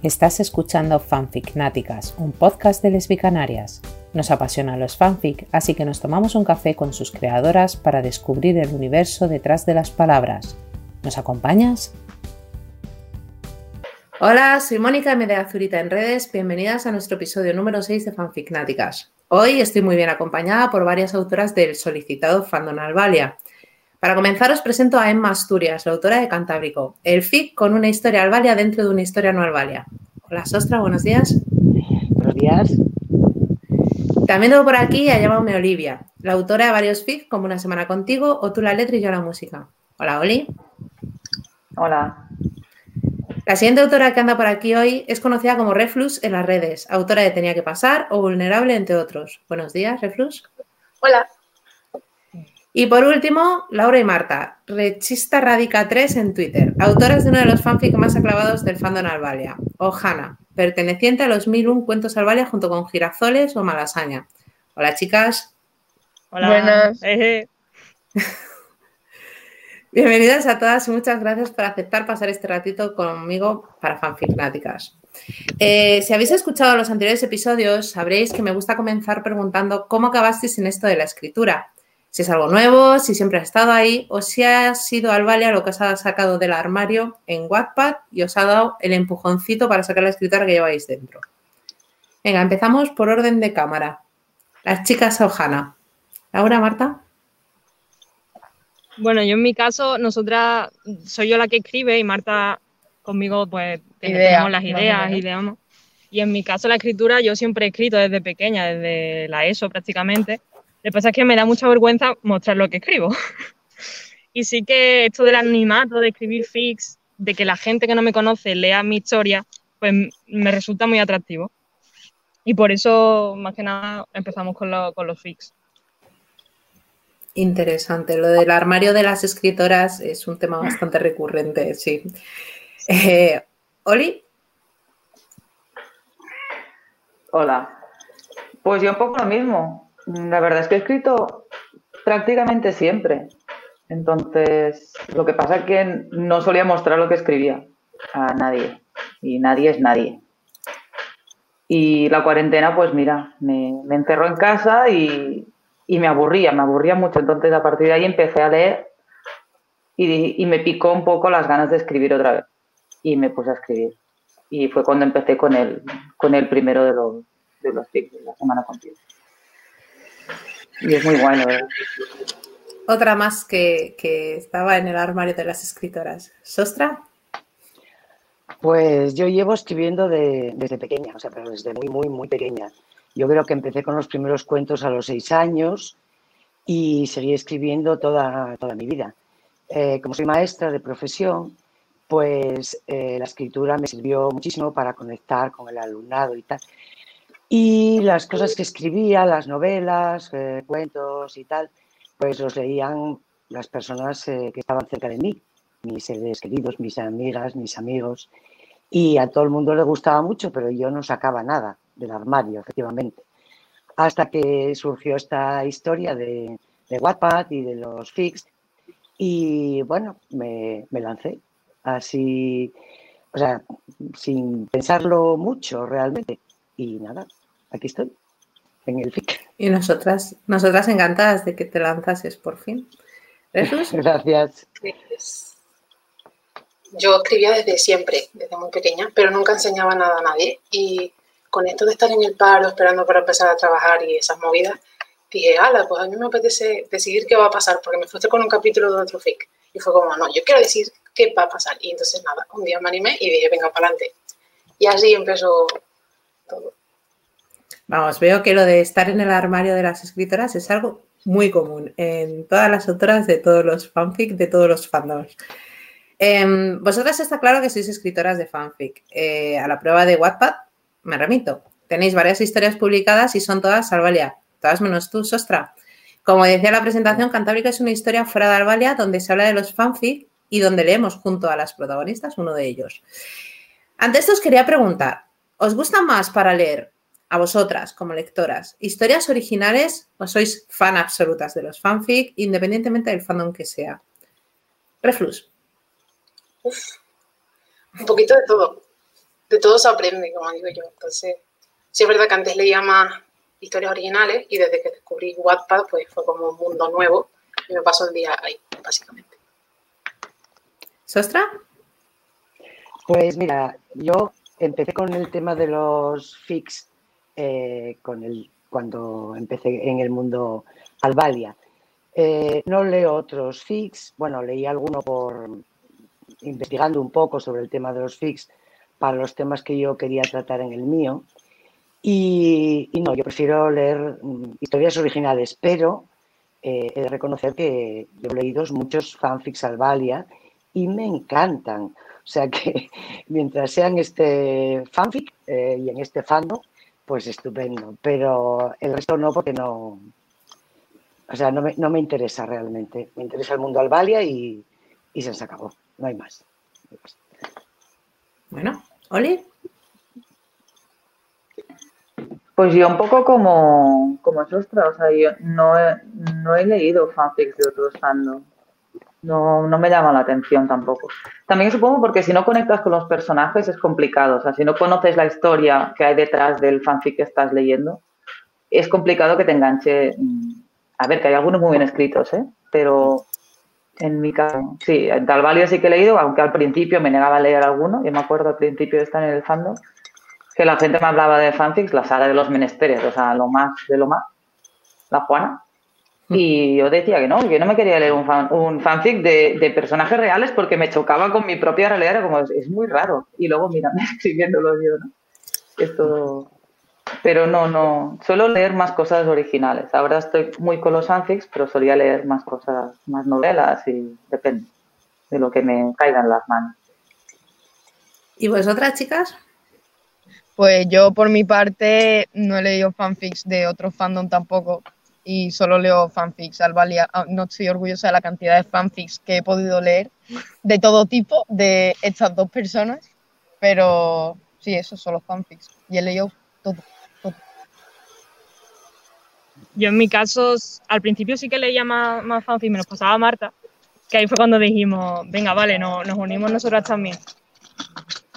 Estás escuchando Fanficnáticas, un podcast de lesbicanarias. Nos apasionan los fanfic, así que nos tomamos un café con sus creadoras para descubrir el universo detrás de las palabras. ¿Nos acompañas? Hola, soy Mónica M de Azurita en redes. Bienvenidas a nuestro episodio número 6 de Fanficnáticas. Hoy estoy muy bien acompañada por varias autoras del solicitado Fandom Albalia. Para comenzar, os presento a Emma Asturias, la autora de Cantábrico, el FIC con una historia albalia dentro de una historia no albalia. Hola, Sostra, buenos días. Buenos días. También tengo por aquí a Llámame Olivia, la autora de varios FIC, como Una Semana Contigo o Tú la letra y yo la música. Hola, Oli. Hola. La siguiente autora que anda por aquí hoy es conocida como Reflux en las redes, autora de Tenía que pasar o Vulnerable, entre otros. Buenos días, Reflux. Hola. Y por último, Laura y Marta, Rechista Radica 3 en Twitter, autoras de uno de los fanfics más aclavados del fandom Albalia, Ojana, perteneciente a los 1001 cuentos Albalia junto con Girazoles o Malasaña. Hola, chicas. Hola. Buenas. Bienvenidas a todas y muchas gracias por aceptar pasar este ratito conmigo para Fanficnáticas. Eh, si habéis escuchado los anteriores episodios, sabréis que me gusta comenzar preguntando cómo acabasteis en esto de la escritura si es algo nuevo, si siempre ha estado ahí o si ha sido Albalia lo que os ha sacado del armario en Wattpad y os ha dado el empujoncito para sacar la escritura que lleváis dentro. Venga, empezamos por orden de cámara. Las chicas Ojana. Laura, Marta. Bueno, yo en mi caso, nosotras, soy yo la que escribe y Marta conmigo pues tenemos las ideas, ideamos. Y en mi caso la escritura yo siempre he escrito desde pequeña, desde la ESO prácticamente. Lo que pasa es que me da mucha vergüenza mostrar lo que escribo. y sí que esto del anonimato, de escribir fix, de que la gente que no me conoce lea mi historia, pues me resulta muy atractivo. Y por eso, más que nada, empezamos con, los fix. Interesante. Lo del armario de las escritoras es un tema bastante recurrente, sí. Eh, Oli. Hola. Pues yo un poco lo mismo. La verdad es que he escrito prácticamente siempre. Entonces, lo que pasa es que no solía mostrar lo que escribía a nadie. Y nadie es nadie. Y la cuarentena, pues mira, me, encerró en casa y, me aburría, me aburría mucho. Entonces, a partir de ahí empecé a leer y, me picó un poco las ganas de escribir otra vez. Y me puse a escribir. Y fue cuando empecé con el, primero de los, de los de la semana contigo. Y es muy bueno, Otra más que, estaba en el armario de las escritoras. ¿Sostra? Pues yo llevo escribiendo desde pequeña, o sea, pero desde muy, muy, muy pequeña. Yo creo que empecé con los primeros cuentos a los seis años y seguí escribiendo toda, toda mi vida. Eh, como soy maestra de profesión, pues eh, la escritura me sirvió muchísimo para conectar con el alumnado y tal. Y las cosas que escribía, las novelas, eh, cuentos y tal, pues los leían las personas eh, que estaban cerca de mí, mis seres queridos, mis amigas, mis amigos. Y a todo el mundo le gustaba mucho, pero yo no sacaba nada del armario, efectivamente. Hasta que surgió esta historia de, de Wattpad y de los Fix. Y bueno, me, me lancé así, o sea, sin pensarlo mucho realmente. Y nada, aquí estoy, en el FIC. Y nosotras, nosotras encantadas de que te lanzases por fin. Gracias. Yo escribía desde siempre, desde muy pequeña, pero nunca enseñaba nada a nadie. Y con esto de estar en el paro, esperando para empezar a trabajar y esas movidas, dije, ala, pues a mí me apetece decidir qué va a pasar, porque me fuiste con un capítulo de otro FIC. Y fue como, no, yo quiero decir qué va a pasar. Y entonces nada, un día me animé y dije, venga, para adelante. Y así empezó todo. Vamos, veo que lo de estar en el armario de las escritoras es algo muy común en todas las autoras de todos los fanfic, de todos los fandoms. Em, vosotras está claro que sois escritoras de fanfic. Eh, a la prueba de Wattpad me remito. Tenéis varias historias publicadas y son todas Albalia, todas menos tú, Sostra. Como decía la presentación, Cantábrica es una historia fuera de Albalia donde se habla de los fanfic y donde leemos junto a las protagonistas uno de ellos. Ante esto os quería preguntar, ¿os gusta más para leer a vosotras como lectoras, historias originales o sois fan absolutas de los fanfic, independientemente del fandom que sea. Reflux. un poquito de todo. de todo se aprende, como digo yo. Entonces, sí es verdad que antes leía más historias originales y desde que descubrí Wattpad, pues fue como un mundo nuevo y me paso el día ahí, básicamente. ¿Sostra? Pues mira, yo empecé con el tema de los fix eh, con el, cuando empecé en el mundo Albalia. Eh, no leo otros fix, bueno, leí alguno por investigando un poco sobre el tema de los fix para los temas que yo quería tratar en el mío. Y, no, yo prefiero leer mm, historias originales, pero eh, he de reconocer que yo he leído muchos fanfics Albalia y me encantan. O sea que mientras sean este fanfic eh, y en este fandom, pues estupendo. Pero el resto no, porque no. O sea, no me, no me interesa realmente. Me interesa el mundo Albalia y, y se acabó. No hay más. Bueno, Oli. Pues yo un poco como, como Sostra, o sea, yo no he, no he leído fanfics de otros fandom. No, no me llama la atención tampoco. También supongo porque si no conectas con los personajes es complicado. O sea, si no conoces la historia que hay detrás del fanfic que estás leyendo, es complicado que te enganche. Mm, a ver, que hay algunos muy bien escritos, ¿eh? Pero en mi caso, sí, en Talvalio sí que he leído, aunque al principio me negaba a leer alguno. Yo me acuerdo al principio de estar en el fandom que la gente me hablaba de fanfics, la saga de los menesteres, o sea, lo más de lo más, la Juana. Mm. Y yo decía que no, que no me quería leer un, un fanfic de, personajes reales porque me chocaba con mi propia realidad, era como, es, muy raro. Y luego, mira, escribiéndolo yo, ¿no? Es todo, pero no, no, suelo leer más cosas originales. Ahora estoy muy con los fanfics, pero solía leer más cosas, más novelas y depende de lo que me caiga en las manos. ¿Y vosotras, chicas? Pues yo por mi parte no he leído fanfics de otros fandom tampoco y solo leo fanfics. Albalia, ah, no estoy orgullosa de la cantidad de fanfics que he podido leer de todo tipo de estas dos personas, pero sí, esos son los fanfics y he leído todo. Yo en mi caso, al principio sí que leía más, más fanfic, me los pasaba Marta, que ahí fue cuando dijimos, venga, vale, no, nos unimos nosotras también.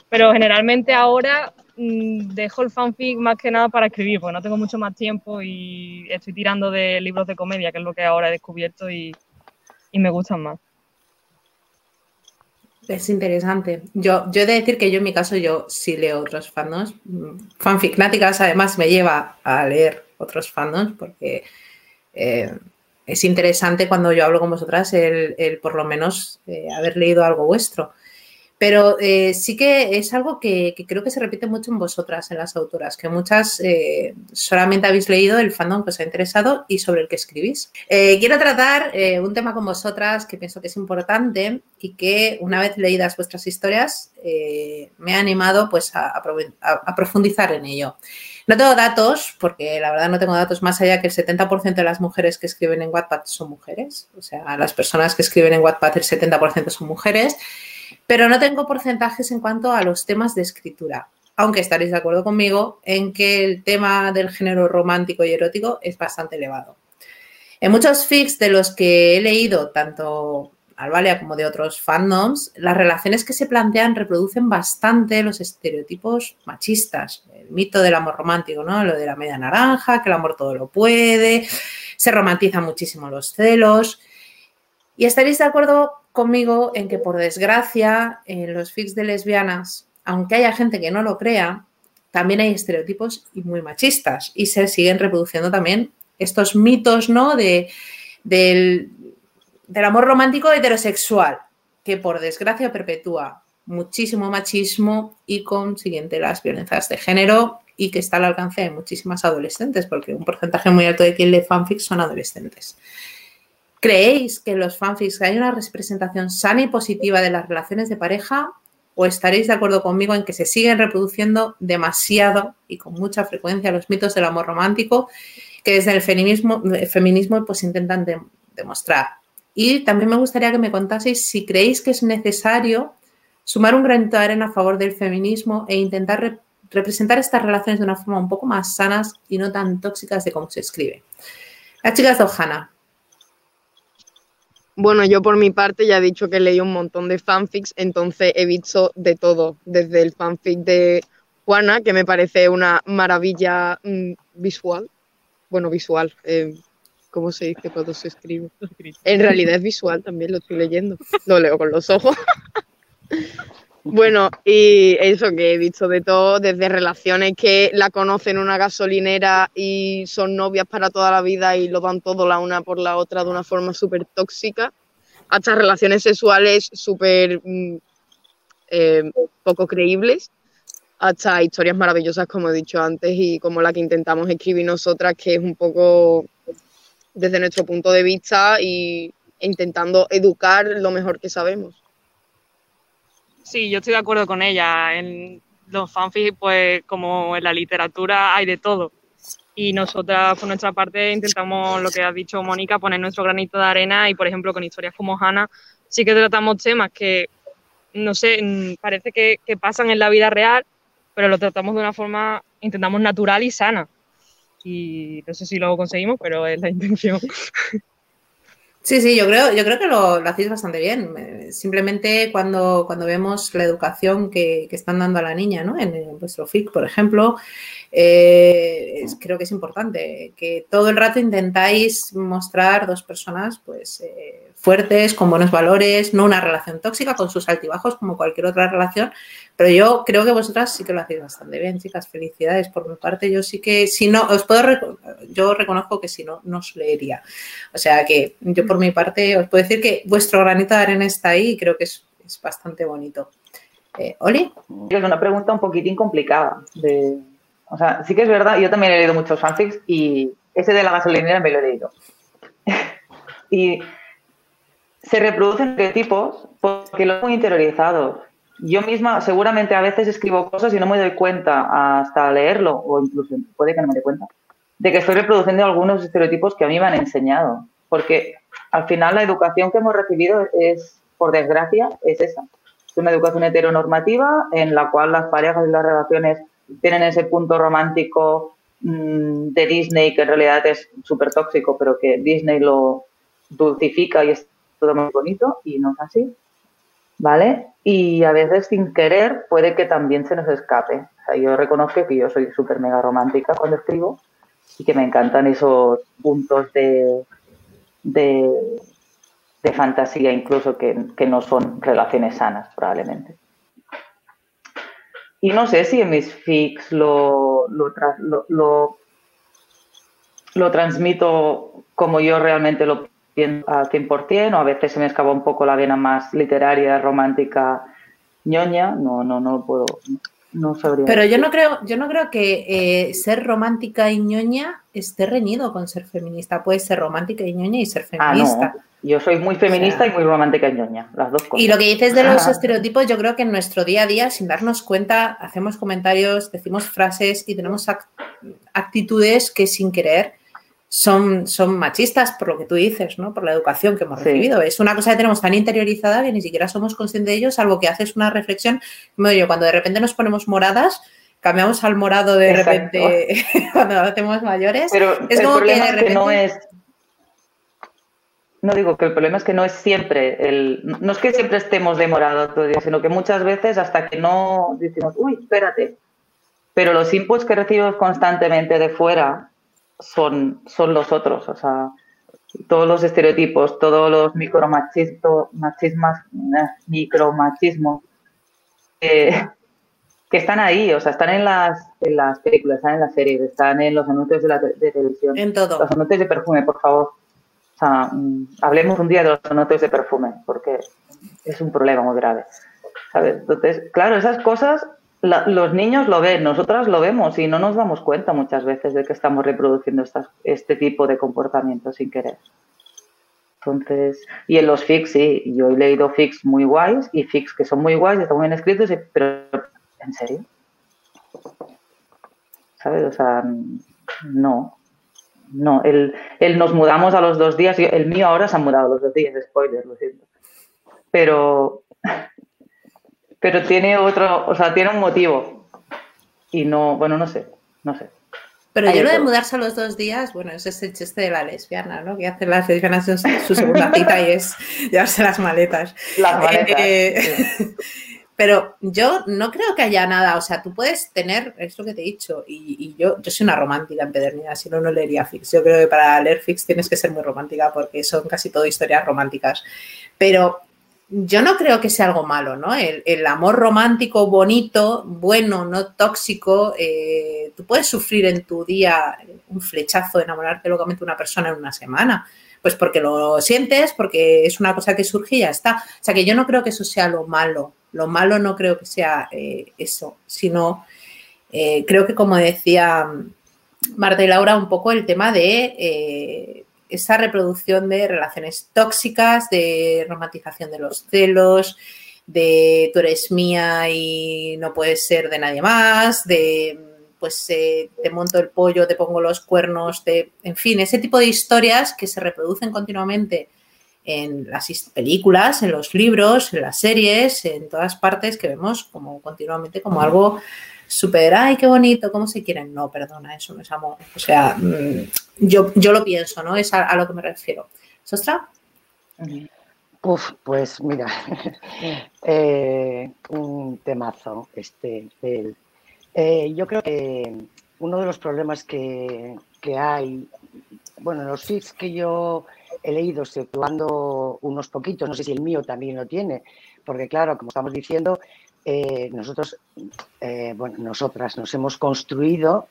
Pero generalmente ahora dejo el fanfic más que nada para escribir, porque no tengo mucho más tiempo y estoy tirando de libros de comedia, que es lo que ahora he descubierto y, y me gustan más. Es interesante. Yo, yo he de decir que yo en mi caso yo sí leo otros fandoms. Fanficnáticas además me lleva a leer otros fandoms porque eh, es interesante cuando yo hablo con vosotras el, por lo menos eh, haber leído algo vuestro. Pero eh, sí que es algo que, creo que se repite mucho en vosotras, en las autoras, que muchas eh, solamente habéis leído el fandom que os ha interesado y sobre el que escribís. Eh, quiero tratar un tema con vosotras que pienso que es importante y que una vez leídas vuestras historias me ha animado pues a, profundizar en ello. No tengo datos, porque la verdad no tengo datos más allá que el 70% de las mujeres que escriben en Wattpad son mujeres. O sea, las personas que escriben en Wattpad el 70% son mujeres. Pero no tengo porcentajes en cuanto a los temas de escritura, aunque estaréis de acuerdo conmigo en que el tema del género romántico y erótico es bastante elevado. En muchos fics de los que he leído, tanto Alvalia como de otros fandoms, las relaciones que se plantean reproducen bastante los estereotipos machistas. El mito del amor romántico, ¿no? Lo de la media naranja, que el amor todo lo puede, se romantizan muchísimo los celos. Y estaréis de acuerdo conmigo en que, por desgracia, en los fics de lesbianas, aunque haya gente que no lo crea, también hay estereotipos y muy machistas y se siguen reproduciendo también estos mitos ¿no? de, del, del amor romántico heterosexual, que por desgracia perpetúa muchísimo machismo y consiguiente las violencias de género y que está al alcance de muchísimas adolescentes, porque un porcentaje muy alto de quien lee fanfics son adolescentes. ¿Creéis que en los fanfics hay una representación sana y positiva de las relaciones de pareja? ¿O estaréis de acuerdo conmigo en que se siguen reproduciendo demasiado y con mucha frecuencia los mitos del amor romántico que desde el feminismo, feminismo pues intentan demostrar? Y también me gustaría que me contaseis si creéis que es necesario sumar un granito de arena a favor del feminismo e intentar representar estas relaciones de una forma un poco más sanas y no tan tóxicas de cómo se escribe. Las chicas de Ojana, Bueno, yo por mi parte ya he dicho que leí un montón de fanfics, entonces he visto de todo, desde el fanfic de Juana, que me parece una maravilla mm, visual, bueno, visual, eh, ¿cómo se dice cuando se escribe? En realidad es visual también, lo estoy leyendo, lo leo con los ojos. Bueno, y eso que he visto de todo, desde relaciones que la conocen en una gasolinera y son novias para toda la vida y lo dan todo la una por la otra de una forma súper tóxica, hasta relaciones sexuales súper mm, eh, poco creíbles, hasta historias maravillosas, como he dicho antes, y como la que intentamos escribir nosotras, que es un poco desde nuestro punto de vista y intentando educar lo mejor que sabemos. Sí, yo estoy de acuerdo con ella. En los fanfics, pues como en la literatura hay de todo. Y nosotras, por nuestra parte, intentamos, lo que ha dicho Mónica, poner nuestro granito de arena y, por ejemplo, con historias como Hannah, sí que tratamos temas que, no sé, mm, parece que, que pasan en la vida real, pero lo tratamos de una forma, intentamos natural y sana. Y no sé si lo conseguimos, pero es la intención. Sí, sí, yo creo, yo creo que lo, hacéis bastante bien. Eh, simplemente cuando, cuando vemos la educación que, que están dando a la niña, ¿no? En, vuestro FIC, por ejemplo, eh, creo que es importante que todo el rato intentáis mostrar dos personas, pues, eh, fuertes, con buenos valores, no una relación tóxica, con sus altibajos como cualquier otra relación, pero yo creo que vosotras sí que lo hacéis bastante bien, chicas, felicidades por mi parte, yo sí que, si no, os puedo, yo reconozco que si no, no os leería, o sea que yo por mi parte os puedo decir que vuestro granito de arena está ahí y creo que es, bastante bonito. Eh, ¿Oli? Es una pregunta un poquitín complicada. De, o sea, sí que es verdad, yo también he leído muchos fanfics y ese de la gasolinera me lo he leído. y se reproducen estereotipos porque lo muy interiorizado. Yo misma seguramente a veces escribo cosas y no me doy cuenta hasta leerlo, o incluso puede que no me dé cuenta, de que estoy reproduciendo algunos estereotipos que a mí me han enseñado. Porque al final la educación que hemos recibido es, por desgracia, es esa. Es una educación heteronormativa en la cual las parejas y las relaciones tienen ese punto romántico mm, de Disney que en realidad es súper tóxico, pero que Disney lo dulcifica y es todo muy bonito y no es así, ¿vale? Y a veces sin querer puede que también se nos escape. O sea, yo reconozco que yo soy súper mega romántica cuando escribo y que me encantan esos puntos de, de, fantasía incluso que, no son relaciones sanas probablemente. Y no sé si en mis fics lo, lo, lo, lo transmito como yo realmente lo al 100% o a veces se me escapa un poco la vena más literaria, romántica, ñoña, no, no, no puedo, no sabría. Pero yo no creo, yo no creo que eh, ser romántica y ñoña esté reñido con ser feminista. Puede ser romántica y ñoña y ser ah, feminista. Yo soy muy feminista y muy romántica y ñoña, las dos cosas. Y lo que dices de los estereotipos, yo creo que en nuestro día a día, sin darnos cuenta, hacemos comentarios, decimos frases y tenemos actitudes que sin querer son, son machistas por lo que tú dices, ¿no? Por la educación que hemos recibido. Es una cosa que tenemos tan interiorizada que ni siquiera somos conscientes de ello, salvo que haces una reflexión. Como cuando de repente nos ponemos moradas, cambiamos al morado de repente cuando nos hacemos mayores. Pero es el como problema que, de repente... no es. No digo que el problema es que no es siempre el. No es que siempre estemos de morado todo el día, sino que muchas veces hasta que no decimos, uy, espérate. Pero los inputs que recibimos constantemente de fuera son, son los otros, o sea, todos los estereotipos, todos los micromachismos, machismos, eh, micromachismos que están ahí, o sea, están en las, en las películas, están en las series, están en los anuncios de, la de televisión. En todo. Los anuncios de perfume, por favor. O sea, mm, hablemos un día de los anuncios de perfume, porque es un problema muy grave. ¿Sabes? Entonces, claro, esas cosas los niños lo ven, nosotras lo vemos y no nos damos cuenta muchas veces de que estamos reproduciendo este tipo de comportamientos sin querer. Entonces, y en los fics, sí, yo he leído fics muy guays y fics que son muy guays, están muy bien escritos, pero ¿en serio? ¿Sabes? O sea, no. No, el, el nos mudamos a los dos días, el mío ahora se ha mudado a los dos días, spoiler, lo siento. Pero pero tiene otro, o sea, tiene un motivo. Y no, bueno, no sé, no sé. Pero yo lo de mudarse a los dos días, bueno, ese es el chiste de la lesbiana, ¿no? Que hacen las lesbianas en su segunda cita y es llevarse las maletas. Las maletas. Eh, pero yo no creo que haya nada, o sea, tú puedes tener, es lo que te he dicho, y, yo, yo soy una romántica empedernida, si no, no leería Fix. Yo creo que para leer Fix tienes que ser muy romántica porque son casi todo historias románticas. Pero yo no creo que sea algo malo, ¿no? El, amor romántico, bonito, bueno, no tóxico. Eh, tú puedes sufrir en tu día un flechazo, enamorarte locamente de una persona en una semana. Pues porque lo sientes, porque es una cosa que surge y ya está. O sea que yo no creo que eso sea lo malo. Lo malo no creo que sea eh, eso, sino eh, creo que como decía Marta y Laura, un poco el tema de esa reproducción de relaciones tóxicas, de romantización de los celos, de tú eres mía y no puedes ser de nadie más, de pues eh, te monto el pollo, te pongo los cuernos, de, en fin, ese tipo de historias que se reproducen continuamente en las películas, en los libros, en las series, en todas partes que vemos como continuamente como algo súper, ay, qué bonito, cómo se quieren. No, perdona, eso no es amor. O sea, mm, yo, yo lo pienso, ¿no? Es a, lo que me refiero. ¿Sostra? Uf, pues mira, eh, un temazo este. Eh, yo creo que uno de los problemas que, hay, bueno, los fits que yo he leído, exceptuando unos poquitos, no sé si el mío también lo tiene, porque claro, como estamos diciendo, eh, nosotros, eh, bueno, nosotras nos hemos construido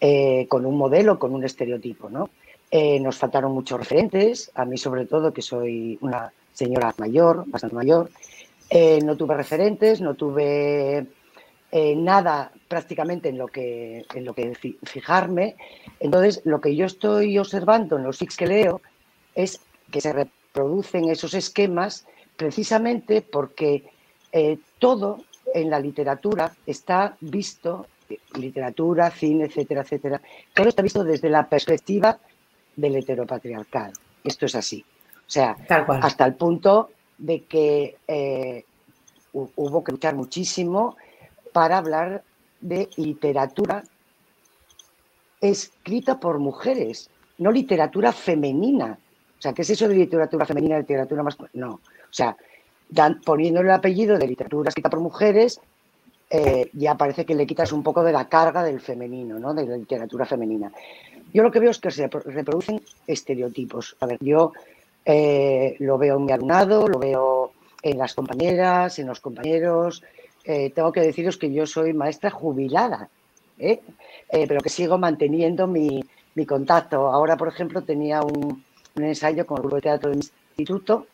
eh, con un modelo, con un estereotipo, ¿no? nos faltaron muchos referentes, a mí sobre todo, que soy una señora mayor, bastante mayor, no tuve referentes, no tuve nada prácticamente en lo, que, en lo que fijarme. Entonces, lo que yo estoy observando en los FIX que leo es que se reproducen esos esquemas precisamente porque eh, todo en la literatura está visto, literatura, cine, etcétera, etcétera, todo está visto desde la perspectiva del heteropatriarcado. Esto es así. O sea, hasta el punto de que eh, hubo que luchar muchísimo para hablar de literatura escrita por mujeres, no literatura femenina. O sea, ¿qué es eso de literatura femenina, literatura masculina? No. O sea, dan, poniéndole el apellido de literatura escrita por mujeres, eh, ya parece que le quitas un poco de la carga del femenino, ¿no? de la literatura femenina. Yo lo que veo es que se reproducen estereotipos. A ver, yo eh, lo veo en mi alumnado, lo veo en las compañeras, en los compañeros. Eh, tengo que deciros que yo soy maestra jubilada, pero que sigo manteniendo mi, contacto. Ahora, por ejemplo, tenía un, un ensayo con el grupo de teatro del instituto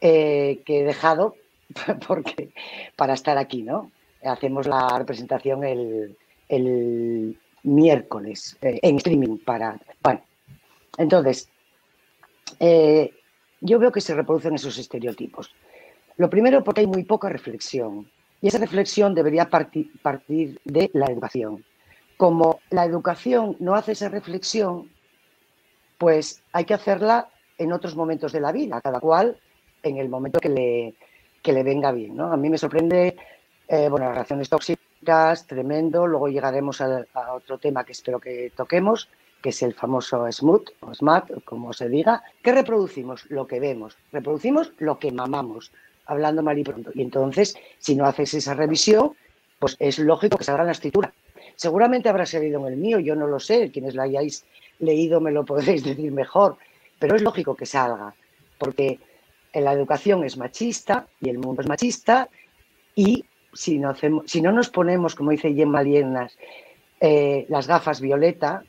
eh, que he dejado porque, para estar aquí, ¿no? Hacemos la representación el, miércoles eh, en streaming para. Bueno, entonces, eh, yo veo que se reproducen esos estereotipos. Lo primero porque hay muy poca reflexión y esa reflexión debería partir, partir de la educación. Como la educación no hace esa reflexión, pues hay que hacerla en otros momentos de la vida, cada cual en el momento que le, le venga bien. ¿no? A mí me sorprende, eh, bueno, las relaciones tóxicas, tremendo. Luego llegaremos a, otro tema que espero que toquemos, que es el famoso smooth o smart, como se diga, que reproducimos lo que vemos, reproducimos lo que mamamos, hablando mal y pronto. Y entonces, si no haces esa revisión, pues es lógico que salga la escritura. Seguramente habrá salido en el mío, yo no lo sé, quienes la hayáis leído me lo podréis decir mejor, pero es lógico que salga, porque la educación es machista y el mundo es machista y si no, hacemos, si no nos ponemos, como dice Gemma Lienas, eh, las gafas violeta,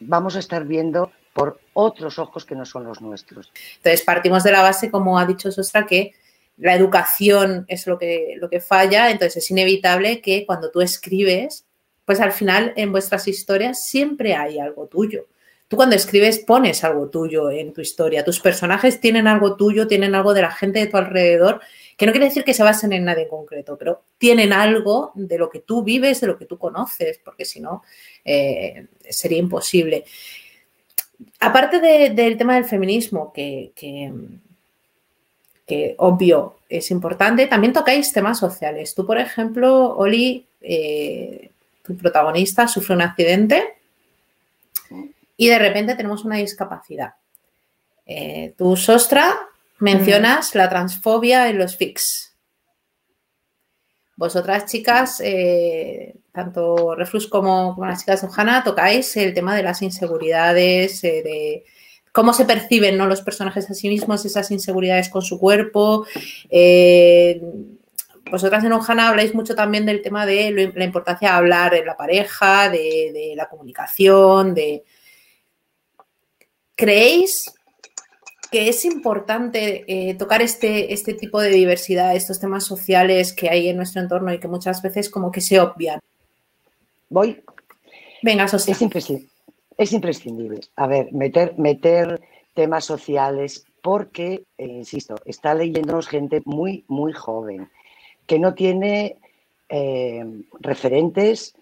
vamos a estar viendo por otros ojos que no son los nuestros. Entonces partimos de la base, como ha dicho Sostra, que la educación es lo que, lo que falla, entonces es inevitable que cuando tú escribes, pues al final en vuestras historias siempre hay algo tuyo. Tú cuando escribes pones algo tuyo en tu historia, tus personajes tienen algo tuyo, tienen algo de la gente de tu alrededor, que no quiere decir que se basen en nada en concreto, pero tienen algo de lo que tú vives, de lo que tú conoces, porque si no, eh, sería imposible. Aparte del tema del feminismo, que, que, obvio es importante, también tocáis temas sociales. Tú, por ejemplo, Oli, eh, tu protagonista sufre un accidente y de repente tenemos una discapacidad. Eh, tú, Sostra, mencionas la transfobia en los FIX. Vosotras, chicas, eh, tanto Reflux como, las chicas de Ojana, tocáis el tema de las inseguridades, eh, de cómo se perciben ¿no? los personajes a sí mismos, esas inseguridades con su cuerpo. vosotras en Ojana habláis mucho también del tema de la importancia de hablar en la pareja, de la comunicación, de, ¿Creéis que es importante eh, tocar este, este tipo de diversidad, estos temas sociales que hay en nuestro entorno y que muchas veces como que se obvian? Voy. Venga, Sostra. Es imprescindible. Es imprescindible. A ver, meter, meter temas sociales porque, eh, insisto, está leyéndonos gente muy, muy joven, que no tiene eh, referentes,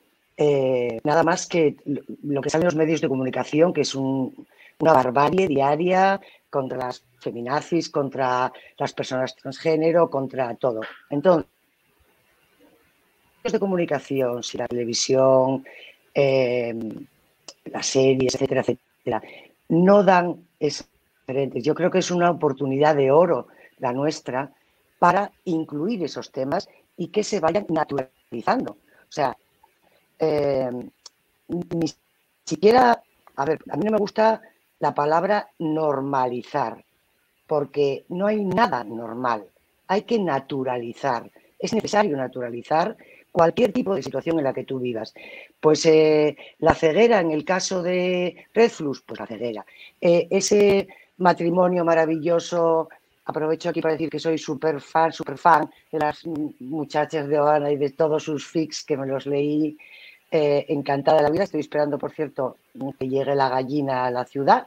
nada más que lo que sale en los medios de comunicación, que es un, una barbarie diaria contra las feminazis, contra las personas transgénero, contra todo. Entonces, de comunicación, si la televisión, eh, las series, etcétera, etcétera, no dan esas diferentes. Yo creo que es una oportunidad de oro la nuestra para incluir esos temas y que se vayan naturalizando. O sea, eh, ni siquiera, a ver, a mí no me gusta la palabra normalizar, porque no hay nada normal, hay que naturalizar. Es necesario naturalizar cualquier tipo de situación en la que tú vivas. Pues eh, la ceguera, en el caso de Redflux, pues la ceguera. Eh, ese matrimonio maravilloso, aprovecho aquí para decir que soy súper fan, súper fan de las muchachas de Oana y de todos sus fics que me los leí eh, encantada de la vida. Estoy esperando, por cierto, que llegue la gallina a la ciudad,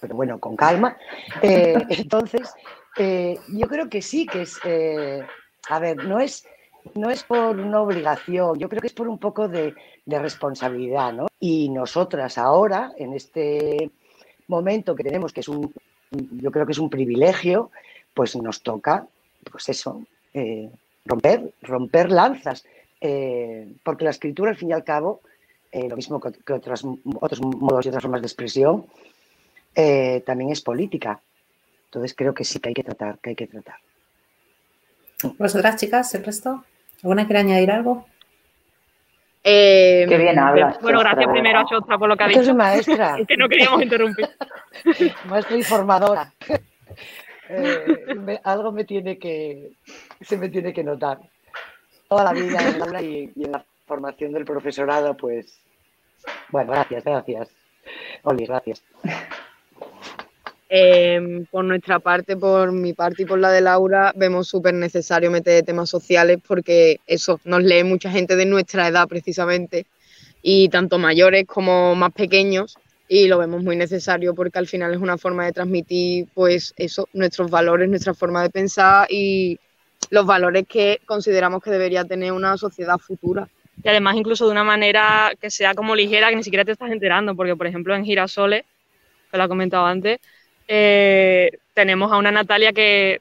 pero bueno, con calma. Eh, entonces, eh, yo creo que sí, que es, a ver, no es, no es por una obligación, yo creo que es por un poco de, de responsabilidad, ¿no? Y nosotras ahora, en este momento que tenemos, que es un, yo creo que es un privilegio, pues nos toca, pues eso, romper, romper lanzas. Eh, porque la escritura, al fin y al cabo, eh, lo mismo que, otros modos y otras formas de expresión, eh, también es política. Entonces creo que sí que hay que tratar, que hay que tratar. ¿Vosotras, chicas, el resto? ¿Alguna quiere añadir algo? Qué bien hablas. Bueno, gracias primero a Chostra por lo que ha dicho. Soy maestra. que no queríamos interrumpir. maestra informadora. algo me tiene que, se me tiene que notar toda la vida en la y, y en la formación del profesorado, pues, bueno, gracias, gracias. Oli, gracias. Eh, por nuestra parte, por mi parte y por la de Laura, vemos súper necesario meter temas sociales porque eso nos lee mucha gente de nuestra edad precisamente y tanto mayores como más pequeños y lo vemos muy necesario porque al final es una forma de transmitir pues eso, nuestros valores, nuestra forma de pensar y los valores que consideramos que debería tener una sociedad futura. Y además incluso de una manera que sea como ligera, que ni siquiera te estás enterando, porque por ejemplo en Girasoles, que lo he comentado antes, eh, tenemos a una Natalia que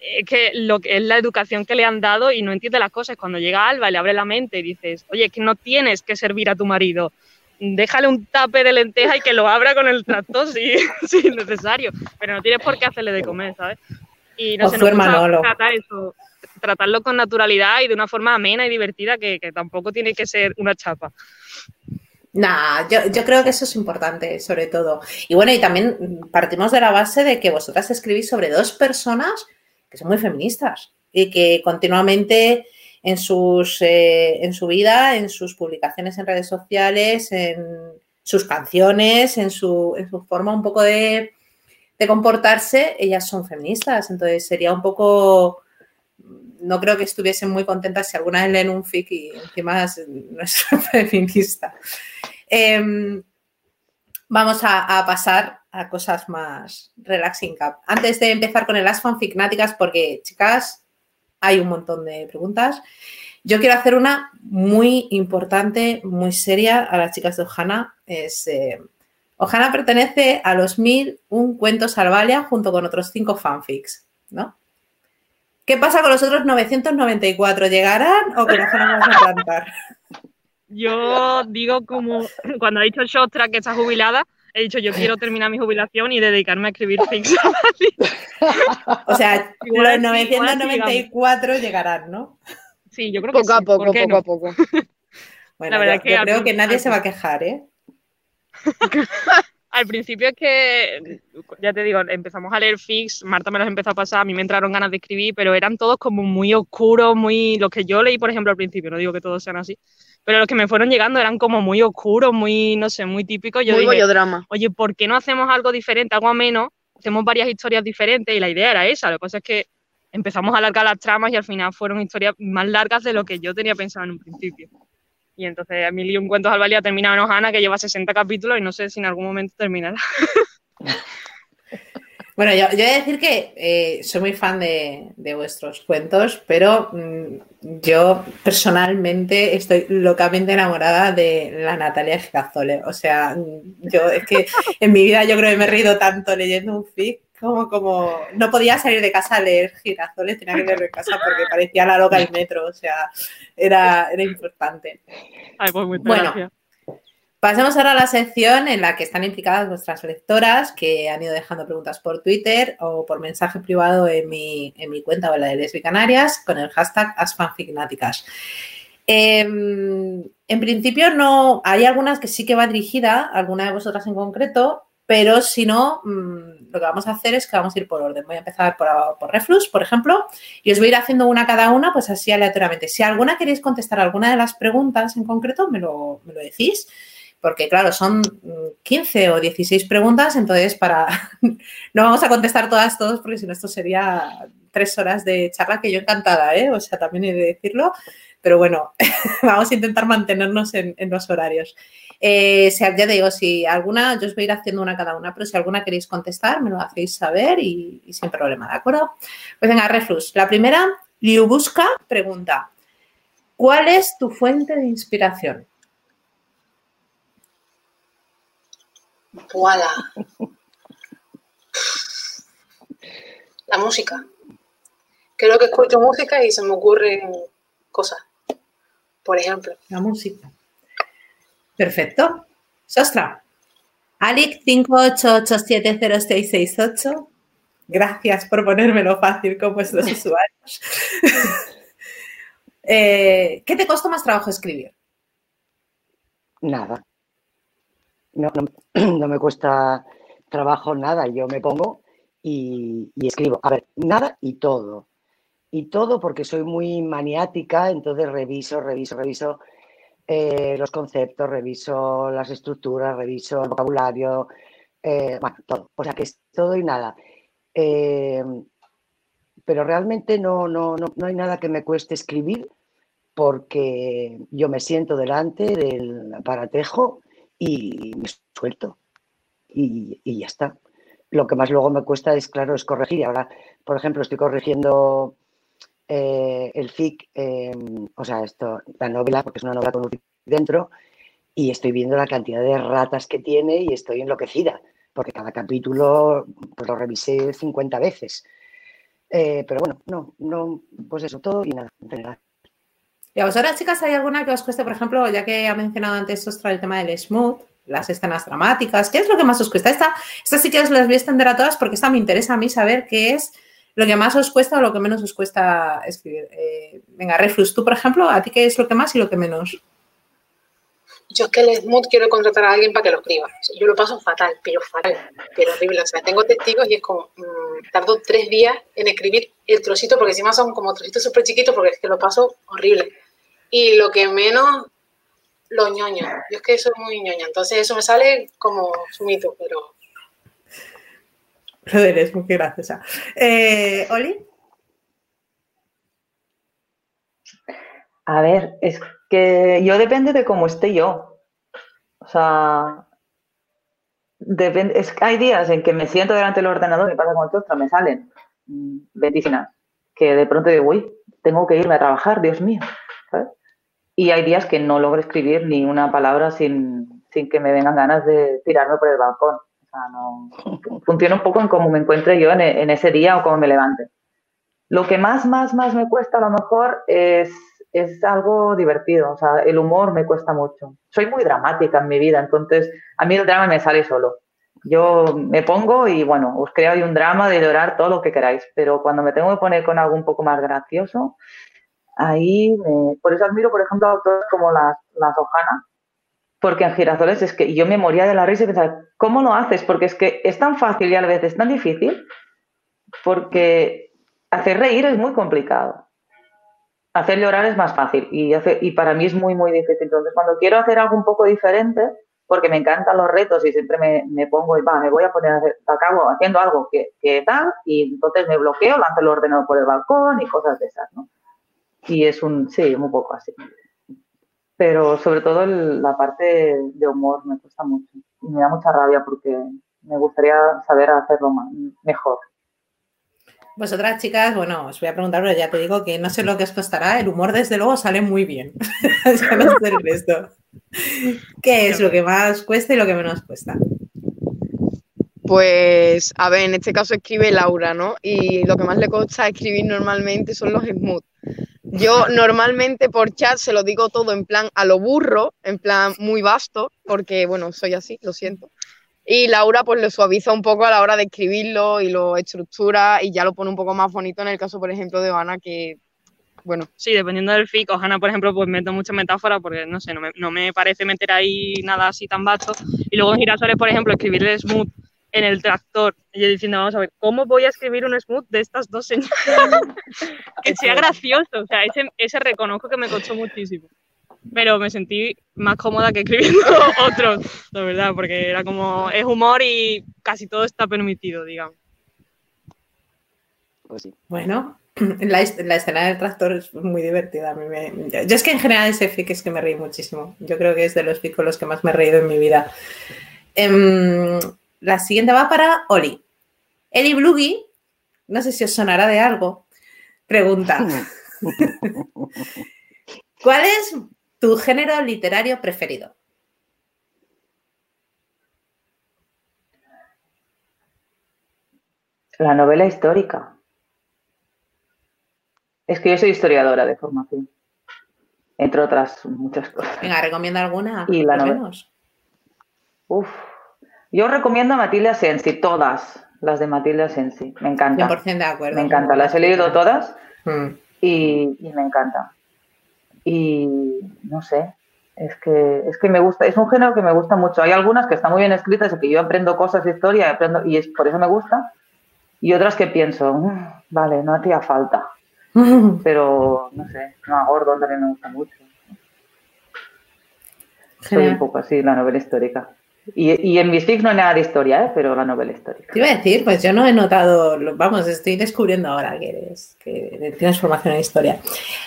es que lo que es la educación que le han dado y no entiende las cosas. Cuando llega Alba y le abre la mente y dices, oye, que no tienes que servir a tu marido, déjale un tape de lenteja y que lo abra con el tractor si, si es necesario, pero no tienes por qué hacerle de comer, ¿sabes? Y no se nos tratar eso, tratarlo con naturalidad y de una forma amena y divertida que, tampoco tiene que ser una chapa. Nah, yo, yo, creo que eso es importante, sobre todo. Y bueno, y también partimos de la base de que vosotras escribís sobre dos personas que son muy feministas y que continuamente en, sus, eh, en su vida, en sus publicaciones en redes sociales, en sus canciones, en su, en su forma un poco de, de comportarse, ellas son feministas. Entonces sería un poco. No creo que estuviesen muy contentas si alguna vez leen un fic y encima no es feminista. Em, vamos a, pasar a cosas más relaxing. Antes de empezar con el As Fanficnáticas, porque chicas, hay un montón de preguntas. Yo quiero hacer una muy importante, muy seria a las chicas de Ojana. Es eh, Ojana pertenece a los mil un cuentos Albalia junto con otros cinco fanfics, ¿no? ¿Qué pasa con los otros 994? ¿Llegarán o que Ojana vamos a plantar? Yo digo como, cuando ha dicho Shostra que está jubilada, he dicho yo quiero terminar mi jubilación y dedicarme a escribir fics. o sea, los 994 llegarán, ¿no? Sí, yo creo que poco a poco, poco a poco. Bueno, yo, creo que nadie se va a quejar, ¿eh? al principio es que, ya te digo, empezamos a leer fics, Marta me los empezó a pasar, a mí me entraron ganas de escribir, pero eran todos como muy oscuros, muy... Los que yo leí, por ejemplo, al principio, no digo que todos sean así, pero los que me fueron llegando eran como muy oscuros, muy, no sé, muy típicos. Yo muy drama. Oye, ¿por qué no hacemos algo diferente, algo menos? Hacemos varias historias diferentes y la idea era esa. Lo que pasa es que empezamos a alargar las tramas y al final fueron historias más largas de lo que yo tenía pensado en un principio. Y entonces Mil y un cuentos al valía ha terminado en Ojana, que lleva 60 capítulos y no sé si en algún momento terminará. Bueno, yo, yo, voy a decir que eh, soy muy fan de, vuestros cuentos, pero mm, yo personalmente estoy locamente enamorada de la Natalia Gigazole. O sea, mm, yo es que en mi vida yo creo que me he reído tanto leyendo un fic como, como no podía salir de casa a leer girasoles, tenía que leer de casa porque parecía la loca del metro, o sea, era, era importante. Ay, pues bueno, pasemos ahora a la sección en la que están implicadas nuestras lectoras que han ido dejando preguntas por Twitter o por mensaje privado en mi, en mi cuenta o la de Lesbi Canarias con el hashtag AsFanficnáticas. Em, en principio no, hay algunas que sí que va dirigida, alguna de vosotras en concreto, pero si no, mm, lo que vamos a hacer es que vamos a ir por orden. Voy a empezar por, por, Reflux, por ejemplo, y os voy a ir haciendo una cada una, pues así aleatoriamente. Si alguna queréis contestar alguna de las preguntas en concreto, me lo, me lo decís, porque claro, son 15 o 16 preguntas, entonces para no vamos a contestar todas, todos, porque si no esto sería tres horas de charla que yo encantada, ¿eh? O sea, también he de decirlo, pero bueno, vamos a intentar mantenernos en, los horarios. Eh, ya digo, si alguna, yo os voy a ir haciendo una cada una, pero si alguna queréis contestar, me lo hacéis saber y, sin problema, ¿de acuerdo? Pues venga, Reflux. La primera, Liubusca pregunta, ¿cuál es tu fuente de inspiración? ¡Voilà! La música. Creo que escucho música y se me ocurren cosas. Por ejemplo. La música. Perfecto. Sostra. Alic 58870668. Gracias por ponérmelo fácil con vuestros usuarios. Eh, ¿Qué te costó más trabajo escribir? Nada. No, me cuesta trabajo nada. Yo me pongo y, y, escribo. A ver, nada y todo. Y todo porque soy muy maniática, entonces reviso, reviso, reviso eh, los conceptos, reviso las estructuras, reviso el vocabulario, eh, todo. O sea que es todo y nada. Eh, pero realmente no, no, no, hay nada que me cueste escribir porque yo me siento delante del aparatejo y me suelto. Y, y, ya está. Lo que más luego me cuesta es, claro, es corregir. Ahora, por ejemplo, estoy corrigiendo eh, el FIC, em, o sea, esto, la novela, porque es una novela con un FIC dentro, y estoy viendo la cantidad de ratas que tiene y estoy enloquecida, porque cada capítulo pues, lo revisé 50 veces. Eh, pero bueno, no, no, pues eso, todo y nada, en general. Y a vosotras, chicas, ¿hay alguna que os cueste, por ejemplo, ya que ha mencionado antes Ostra el tema del smooth, las escenas dramáticas? ¿Qué es lo que más os cuesta? Esta, esta sí que os las voy a extender a todas porque esta me interesa a mí saber qué es lo que más os cuesta o lo que menos os cuesta escribir. Eh, venga, Reflux, tú, por ejemplo, ¿a ti qué es lo que más y lo que menos? Yo es que el Smooth quiero contratar a alguien para que lo escriba. Yo lo paso fatal, pero fatal, pero horrible. O sea, tengo testigos y es como, mm, tardo tres días en escribir el trocito, porque encima son como trocitos súper chiquitos, porque es que lo paso horrible. Y lo que menos, lo ñoño. Yo es que soy muy ñoña, entonces eso me sale como sumito, pero lo eres, muy graciosa. Eh, ¿Oli? A ver, es que yo depende de cómo esté yo. O sea, depende, es, hay días en que me siento delante del ordenador y pasa con el otro, me salen medicinas que de pronto digo, uy, tengo que irme a trabajar, Dios mío. Y hay días que no logro escribir ni una palabra sin, sin que me vengan ganas de tirarme por el balcón no, funciona un poco en cómo me encuentre yo en, ese día o cómo me levante. Lo que más, más, más me cuesta a lo mejor es es algo divertido, o sea, el humor me cuesta mucho. Soy muy dramática en mi vida, entonces a mí el drama me sale solo. Yo me pongo y bueno, os creo ahí un drama de llorar todo lo que queráis, pero cuando me tengo que poner con algo un poco más gracioso, ahí, por eso admiro, por ejemplo, autores como las, las Ojana, porque en Girasoles es que yo me moría de la risa y pensaba, ¿cómo lo haces? Porque es que es tan fácil y a la vez es tan difícil, porque hacer reír es muy complicado hacer llorar es más fácil y, para mí es muy, muy difícil. Entonces, cuando quiero hacer algo un poco diferente, porque me encantan los retos y siempre me, me pongo y va, me voy a poner a, hacer, cabo haciendo algo que, que, tal y entonces me bloqueo, lanzo el ordenador por el balcón y cosas de esas, ¿no? Y es un, sí, un poco así. Pero sobre todo la parte de humor me cuesta mucho y me da mucha rabia porque me gustaría saber hacerlo mejor. Vosotras, chicas, bueno, os voy a preguntar, pero ya te digo que no sé lo que os costará. El humor, desde luego, sale muy bien. ¿Qué es lo que más cuesta y lo que menos cuesta? Pues, a ver, en este caso escribe Laura, ¿no? Y lo que más le cuesta escribir normalmente son los smooth. Yo normalmente por chat se lo digo todo en plan a lo burro, en plan muy vasto, porque, bueno, soy así, lo siento. Y Laura pues lo suaviza un poco a la hora de escribirlo y lo estructura y ya lo pone un poco más bonito en el caso, por ejemplo, de Ana, que, bueno. Sí, dependiendo del fico. Ana, por ejemplo, pues meto mucha metáfora porque, no sé, no me, no me parece meter ahí nada así tan vasto. Y luego Girasoles, por ejemplo, escribirle smooth en el tractor. Y yo diciendo, vamos a ver, ¿cómo voy a escribir un smooth de estas dos señoras? que sea gracioso. O sea, ese, ese reconozco que me costó muchísimo pero me sentí más cómoda que escribiendo otros, la verdad, porque era como, es humor y casi todo está permitido, digamos. Pues sí. Bueno, la, escena del tractor es muy divertida. yo es que en general ese fic es que me reí muchísimo. Yo creo que es de los fic con los que más me he reído en mi vida. Em, la siguiente va para Oli. Eli Blugi, no sé si os sonará de algo, pregunta. ¿Cuál es ¿Tu género literario preferido? La novela histórica. Es que yo soy historiadora de formación, entre otras muchas cosas. Venga, recomienda alguna. Y la novela. Uf. Yo recomiendo a Matilde Sensi, todas las de Matilde Sensi. Me encanta. 100% de acuerdo. Me encanta. Las he leído todas mm. y, y, me encanta y no sé, es que, es que me gusta, es un género que me gusta mucho. Hay algunas que están muy bien escritas y que yo aprendo cosas de historia aprendo, y es por eso me gusta, y otras que pienso, mm, vale, no hacía falta. Pero no sé, no, Gordon también me gusta mucho. Soy un poco así, la novela histórica. Y, en mis fics no hay nada de historia, ¿eh? pero la novela histórica. Te iba a decir, pues yo no he notado, vamos, estoy descubriendo ahora que eres, que tienes formación en historia.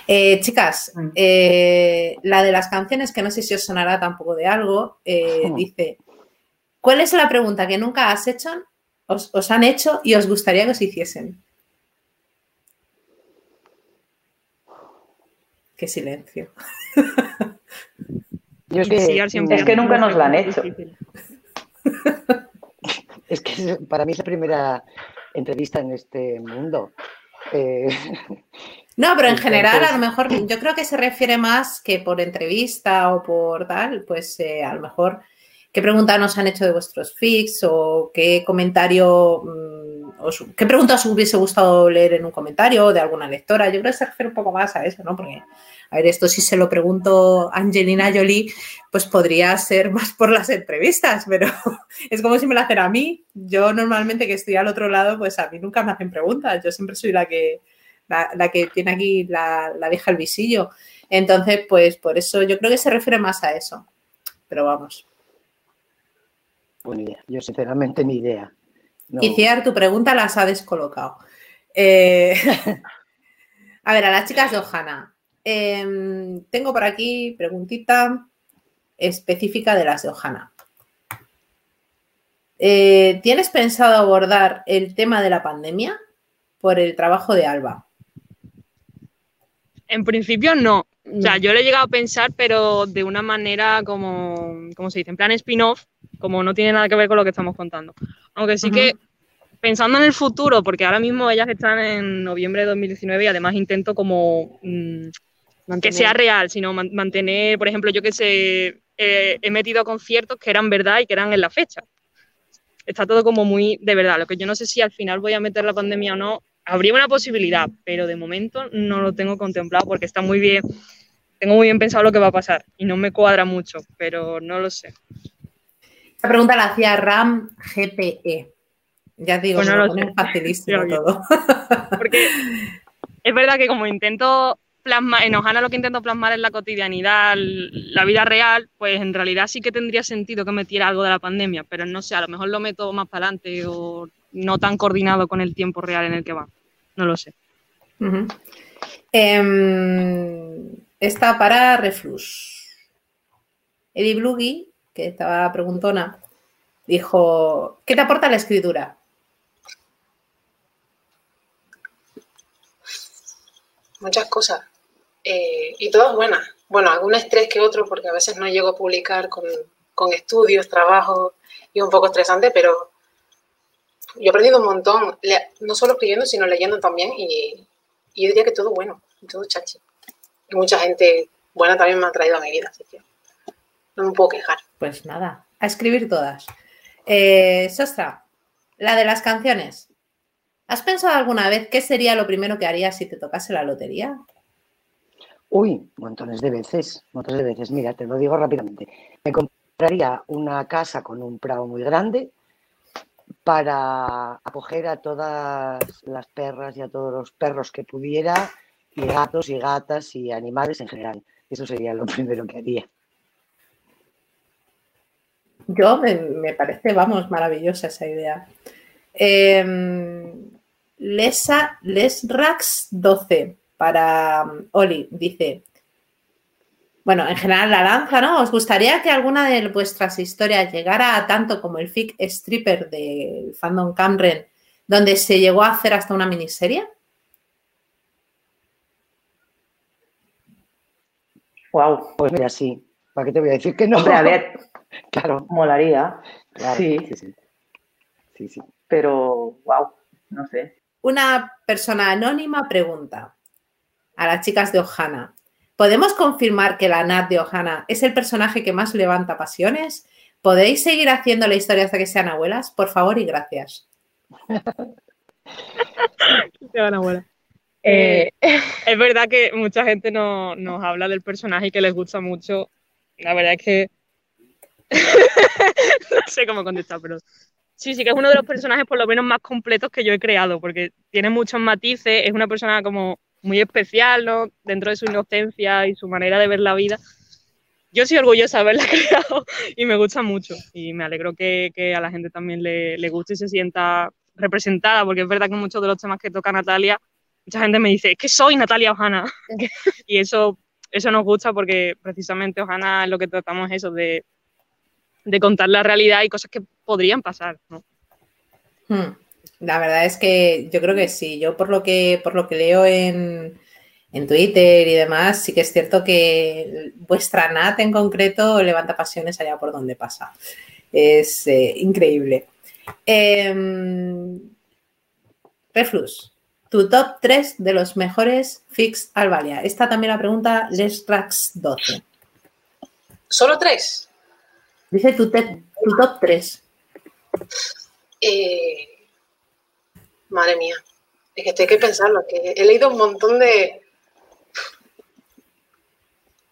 Eh, chicas, mm. eh, la de las canciones, que no sé si os sonará tampoco de algo, mm. dice, ¿cuál es la pregunta que nunca has hecho, os, os han hecho y os gustaría que os hiciesen? Qué silencio. es, que, nunca nos la han hecho. es que para mí es la primera entrevista en este mundo. Eh, no, pero en general a lo mejor yo creo que se refiere más que por entrevista o por tal, pues eh, a lo mejor qué preguntas nos han hecho de vuestros fix o qué comentario, qué preguntas hubiese gustado leer en un comentario de alguna lectora. Yo creo que se refiere un poco más a eso, ¿no? Porque a ver, esto si se lo pregunto a Angelina Jolie, pues podría ser más por las entrevistas, pero es como si me lo hacen a mí. Yo normalmente que estoy al otro lado, pues a mí nunca me hacen preguntas. Yo siempre soy la que, la, que tiene aquí la, la vieja el visillo. Entonces, pues por eso yo creo que se refiere más a eso. Pero vamos. Buena idea. Yo sinceramente ni idea. No. tu pregunta las ha descolocado. Eh, a ver, a las chicas de Ojana, Em, tengo por aquí preguntita específica de las de Ojana. Eh, ¿Tienes pensado abordar el tema de la pandemia por el trabajo de Alba? En principio no. O sea, yo lo he llegado a pensar, pero de una manera como, como se dice, en plan spin-off, como no tiene nada que ver con lo que estamos contando. Aunque sí que pensando en el futuro, porque ahora mismo ellas están en noviembre de 2019 y además intento como mm, que sea real, sino mantener, por ejemplo, yo que sé, eh, he metido conciertos que eran verdad y que eran en la fecha. Está todo como muy de verdad. Lo que yo no sé si al final voy a meter la pandemia o no, habría una posibilidad, pero de momento no lo tengo contemplado porque está muy bien, tengo muy bien pensado lo que va a pasar y no me cuadra mucho, pero no lo sé. Esta pregunta la hacía RAM GPE. Ya digo, pues no lo facilísimo todo. Porque es verdad que como intento plasmar, en Ojana lo que intento plasmar es la cotidianidad, la vida real, pues en realidad sí que tendría sentido que metiera algo de la pandemia, pero no sé, a lo mejor lo meto más para adelante o no tan coordinado con el tiempo real en el que va. No lo sé. Em, está para Reflux. Eddie Blugi, que estaba preguntona, dijo, ¿qué te aporta la escritura? Muchas cosas. Eh, y todas buenas. Bueno, algún estrés que otro, porque a veces no llego a publicar con, estudios, trabajo y un poco estresante, pero yo he aprendido un montón, no solo escribiendo, sino leyendo también, y, yo diría que todo bueno, todo chachi. Y mucha gente buena también me ha traído a mi vida, así que no me puedo quejar. Pues nada, a escribir todas. Eh, Sostra, la de las canciones. ¿Has pensado alguna vez qué sería lo primero que harías si te tocase la lotería? Uy, montones de veces, montones de veces. Mira, te lo digo rápidamente. Me compraría una casa con un prado muy grande para acoger a todas las perras y a todos los perros que pudiera, y gatos y gatas y animales en general. Eso sería lo primero que haría. Yo me, parece, vamos, maravillosa esa idea. Em, Lesa, Lesrax 12 para um, Oli. Dice, bueno, en general la lanza, ¿no? ¿Os gustaría que alguna de vuestras historias llegara a tanto como el fic stripper del fandom Camren, donde se llegó a hacer hasta una miniserie? Wow, pues mira, sí. ¿Para qué te voy a decir que no? a ver, claro. Molaría. sí. sí. Sí, sí. Pero, wow, no sé. Una persona anónima pregunta: a las chicas de Ohana. ¿Podemos confirmar que la Nat de Ohana es el personaje que más levanta pasiones? ¿Podéis seguir haciendo la historia hasta que sean abuelas? Por favor y gracias. Eh, es verdad que mucha gente nos habla del personaje y que les gusta mucho. La verdad es que no sé cómo contestar, pero sí, sí que es uno de los personajes por lo menos más completos que yo he creado, porque tiene muchos matices, es una persona como muy especial, ¿no? Dentro de su inocencia y su manera de ver la vida. Yo soy orgullosa de haberla creado y me gusta mucho. Y me alegro que, a la gente también le, le, guste y se sienta representada, porque es verdad que muchos de los temas que toca Natalia, mucha gente me dice, es que soy Natalia Ojana. y eso, eso nos gusta porque precisamente Ojana es lo que tratamos eso, de, de contar la realidad y cosas que podrían pasar, ¿no? Hmm. La verdad es que yo creo que sí. Yo por lo que, por lo que leo en, Twitter y demás, sí que es cierto que vuestra NAT en concreto levanta pasiones allá por donde pasa. Es eh, increíble. Em, Reflux, tu top 3 de los mejores fix Alvalia. Esta también la pregunta Les Tracks 12. ¿Solo tres? Dice tu, tu top 3. Eh, Madre mía. Es que hay que pensarlo, que he leído un montón de.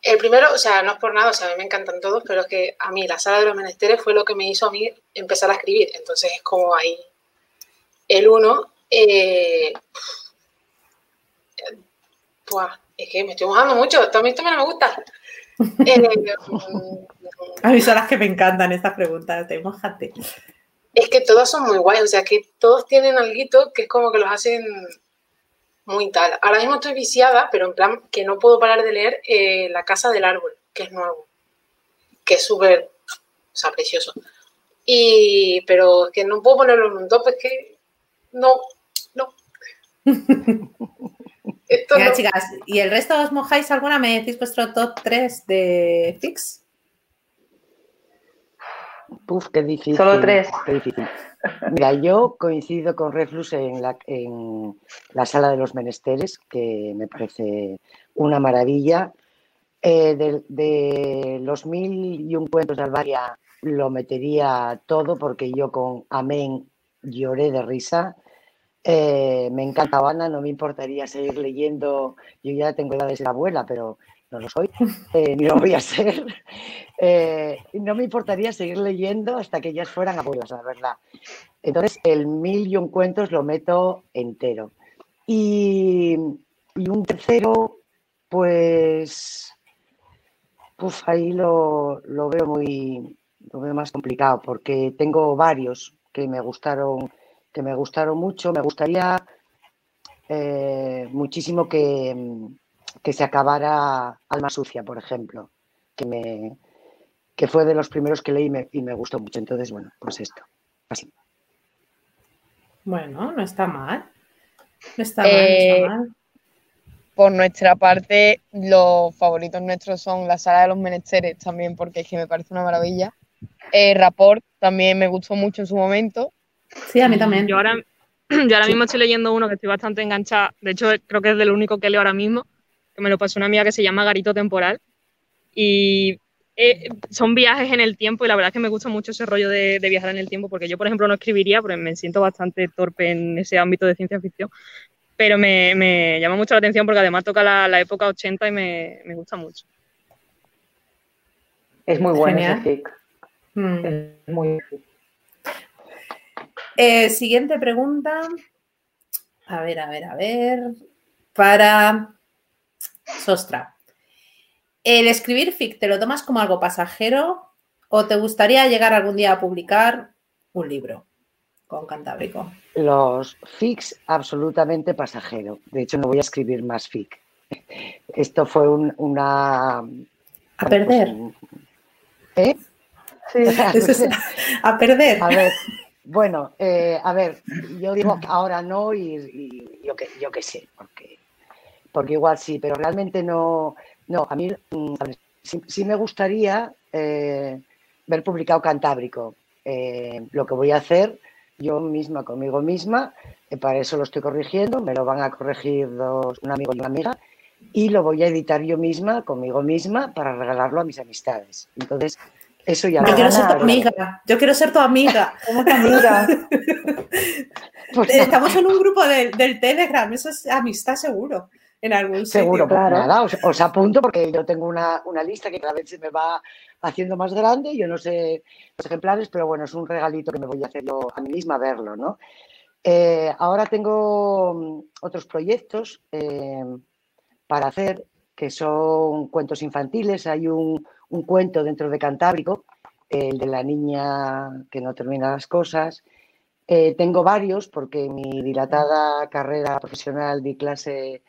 El primero, o sea, no es por nada, o sea, a mí me encantan todos, pero es que a mí la sala de los menesteres fue lo que me hizo a mí empezar a escribir. Entonces es como ahí. El uno. Eh, es que me estoy mojando mucho. También esto me me gusta. Eh, a mí son las que me encantan estas preguntas. Te mojate es que todos son muy guays, o sea, que todos tienen algo que es como que los hacen muy tal. Ahora mismo estoy viciada, pero en plan que no puedo parar de leer eh, La Casa del Árbol, que es nuevo, que es súper, o sea, precioso. Y, pero que no puedo ponerlo en un top, es que no, no. Mira, chicas, ¿y el resto os mojáis alguna? ¿Me decís vuestro top 3 de Fix? Puf, qué difícil. Solo tres. Qué difícil. Mira, yo coincido con Reflux en la, en la sala de los menesteres, que me parece una maravilla. Eh, de, los mil y un cuentos de Alvaria lo metería todo porque yo con Amén lloré de risa. Eh, me encanta Habana, no me importaría seguir leyendo. Yo ya tengo edad de ser abuela, pero no lo soy, eh, ni lo voy a ser. Eh, no me importaría seguir leyendo hasta que ellas fueran abuelas, la verdad. Entonces, el mil y un cuentos lo meto entero. Y, un tercero, pues, ahí lo, veo muy, lo veo más complicado, porque tengo varios que me gustaron, que me gustaron mucho. Me gustaría eh, muchísimo que que se acabara Alma Sucia, por ejemplo, que, me, que fue de los primeros que leí y me, gustó mucho. Entonces, bueno, pues esto, así. Bueno, no está mal. No está mal, no está eh, mal. Por nuestra parte, los favoritos nuestros son La Sala de los Menesteres también, porque es que me parece una maravilla. Eh, Rapport también me gustó mucho en su momento. Sí, a mí también. Yo ahora, yo ahora mismo estoy leyendo uno que estoy bastante enganchada. De hecho, creo que es de lo único que leo ahora mismo, que me lo pasó una amiga que se llama Garito Temporal. Y eh, son viajes en el tiempo y la verdad es que me gusta mucho ese rollo de, viajar en el tiempo porque yo, por ejemplo, no escribiría porque me siento bastante torpe en ese ámbito de ciencia ficción, pero me, llama mucho la atención porque además toca la, época 80 y me, gusta mucho. Es muy bueno ese mm. Es muy eh, siguiente pregunta. A ver, a ver, a ver. Para Sostra, ¿el escribir fic te lo tomas como algo pasajero o te gustaría llegar algún día a publicar un libro con Cantábrico? Los fics absolutamente pasajero. De hecho, no voy a escribir más fic. Esto fue una... A perder. ¿Eh? Sí, a perder. A ver, bueno, eh, a ver, yo digo ahora no y, yo, que, yo qué sé, porque porque igual sí, pero realmente no, no, a mí mm, sí, me gustaría eh, ver publicado Cantábrico. Eh, lo que voy a hacer yo misma conmigo misma, eh, para eso lo estoy corrigiendo, me lo van a corregir dos, un amigo y una amiga, y lo voy a editar yo misma, conmigo misma, para regalarlo a mis amistades. Entonces, eso ya Yo quiero ser tu amiga. Yo quiero ser tu amiga. ¿Cómo tu amiga? Pues Estamos en un grupo del Telegram, eso es amistad seguro en algún Seguro, claro. Nada, os, apunto porque yo tengo una, lista que cada vez se me va haciendo más grande. Yo no sé los ejemplares, pero bueno, es un regalito que me voy a hacer yo a mí misma verlo, ¿no? Eh, ahora tengo mm, otros proyectos eh, para hacer que son cuentos infantiles. Hay un, cuento dentro de Cantábrico, el de la niña que no termina las cosas. Eh, tengo varios porque mi dilatada carrera profesional di clase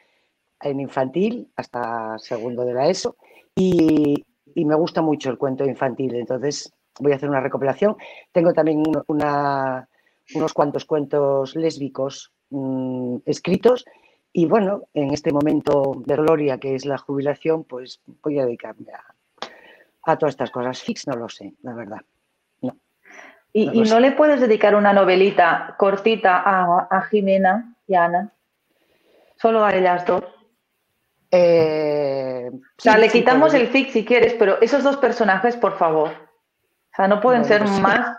en infantil hasta segundo de la ESO y, me gusta mucho el cuento infantil, entonces voy a hacer una recopilación. Tengo también unos cuantos cuentos lésbicos mm, escritos y bueno, en este momento de gloria que es la jubilación, pues voy a dedicarme a, todas estas cosas. Fix no lo sé, la verdad. No. ¿Y no, le puedes dedicar una novelita cortita a, a Jimena y a Ana? Solo a ellas dos. Eh, o sea, le quitamos el fic si quieres, pero esos dos personajes, por favor. O sea, no pueden ser más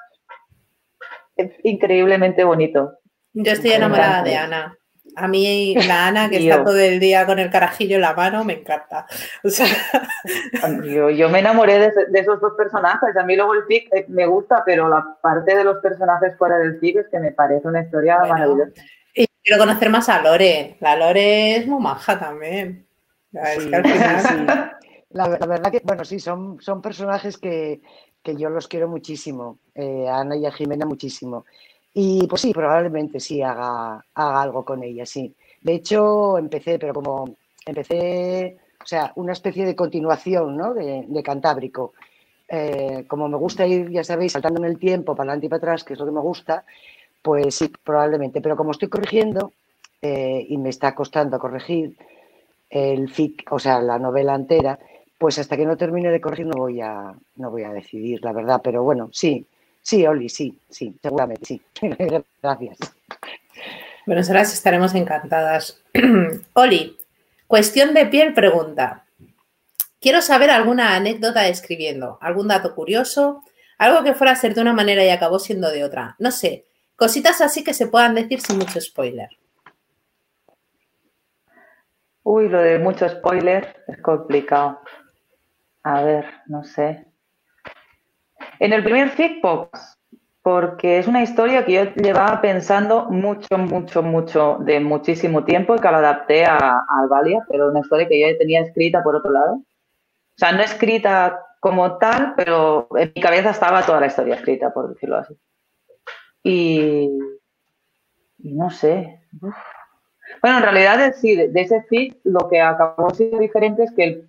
increíblemente bonitos. Yo estoy enamorada de Ana. A mí la Ana que está todo el día con el carajillo en la mano me encanta. yo, me enamoré de, esos dos personajes. A mí luego el fic eh, me gusta, pero la parte de los personajes fuera del fic es que me parece una historia maravillosa. Y quiero conocer más a Lore. La Lore es muy maja también. La, verdad que, bueno, sí, son, son personajes que, yo los quiero muchísimo, eh, a Ana y a Jimena muchísimo. Y pues sí, probablemente sí haga, haga algo con ella, sí. De hecho, empecé, pero como empecé, o sea, una especie de continuación ¿no? de, Cantábrico. Eh, como me gusta ir, ya sabéis, saltando en el tiempo, para adelante y para atrás, que es lo que me gusta, pues sí, probablemente. Pero como estoy corrigiendo eh, y me está costando corregir, el fic, o sea, la novela entera, pues hasta que no termine de corregir no voy a, no voy a decidir, la verdad. Pero bueno, sí, Sí, Oli, sí, sí, seguramente, sí. Gracias. Bueno, nosotras estaremos encantadas. Oli, cuestión de piel pregunta. Quiero saber alguna anécdota escribiendo, algún dato curioso, algo que fuera a ser de una manera y acabó siendo de otra. No sé, cositas así que se puedan decir sin mucho spoiler. Uy, lo de mucho spoiler es complicado. A ver, no sé. En el primer Figbox, porque es una historia que yo llevaba pensando mucho, mucho, mucho, de muchísimo tiempo y que la adapté a, a Alvalia, pero una historia que yo tenía escrita por otro lado. O sea, no escrita como tal, pero en mi cabeza estaba toda la historia escrita, por decirlo así. Y, no sé. Bueno, en realidad sí, de, ese fit lo que acabó siendo diferente es que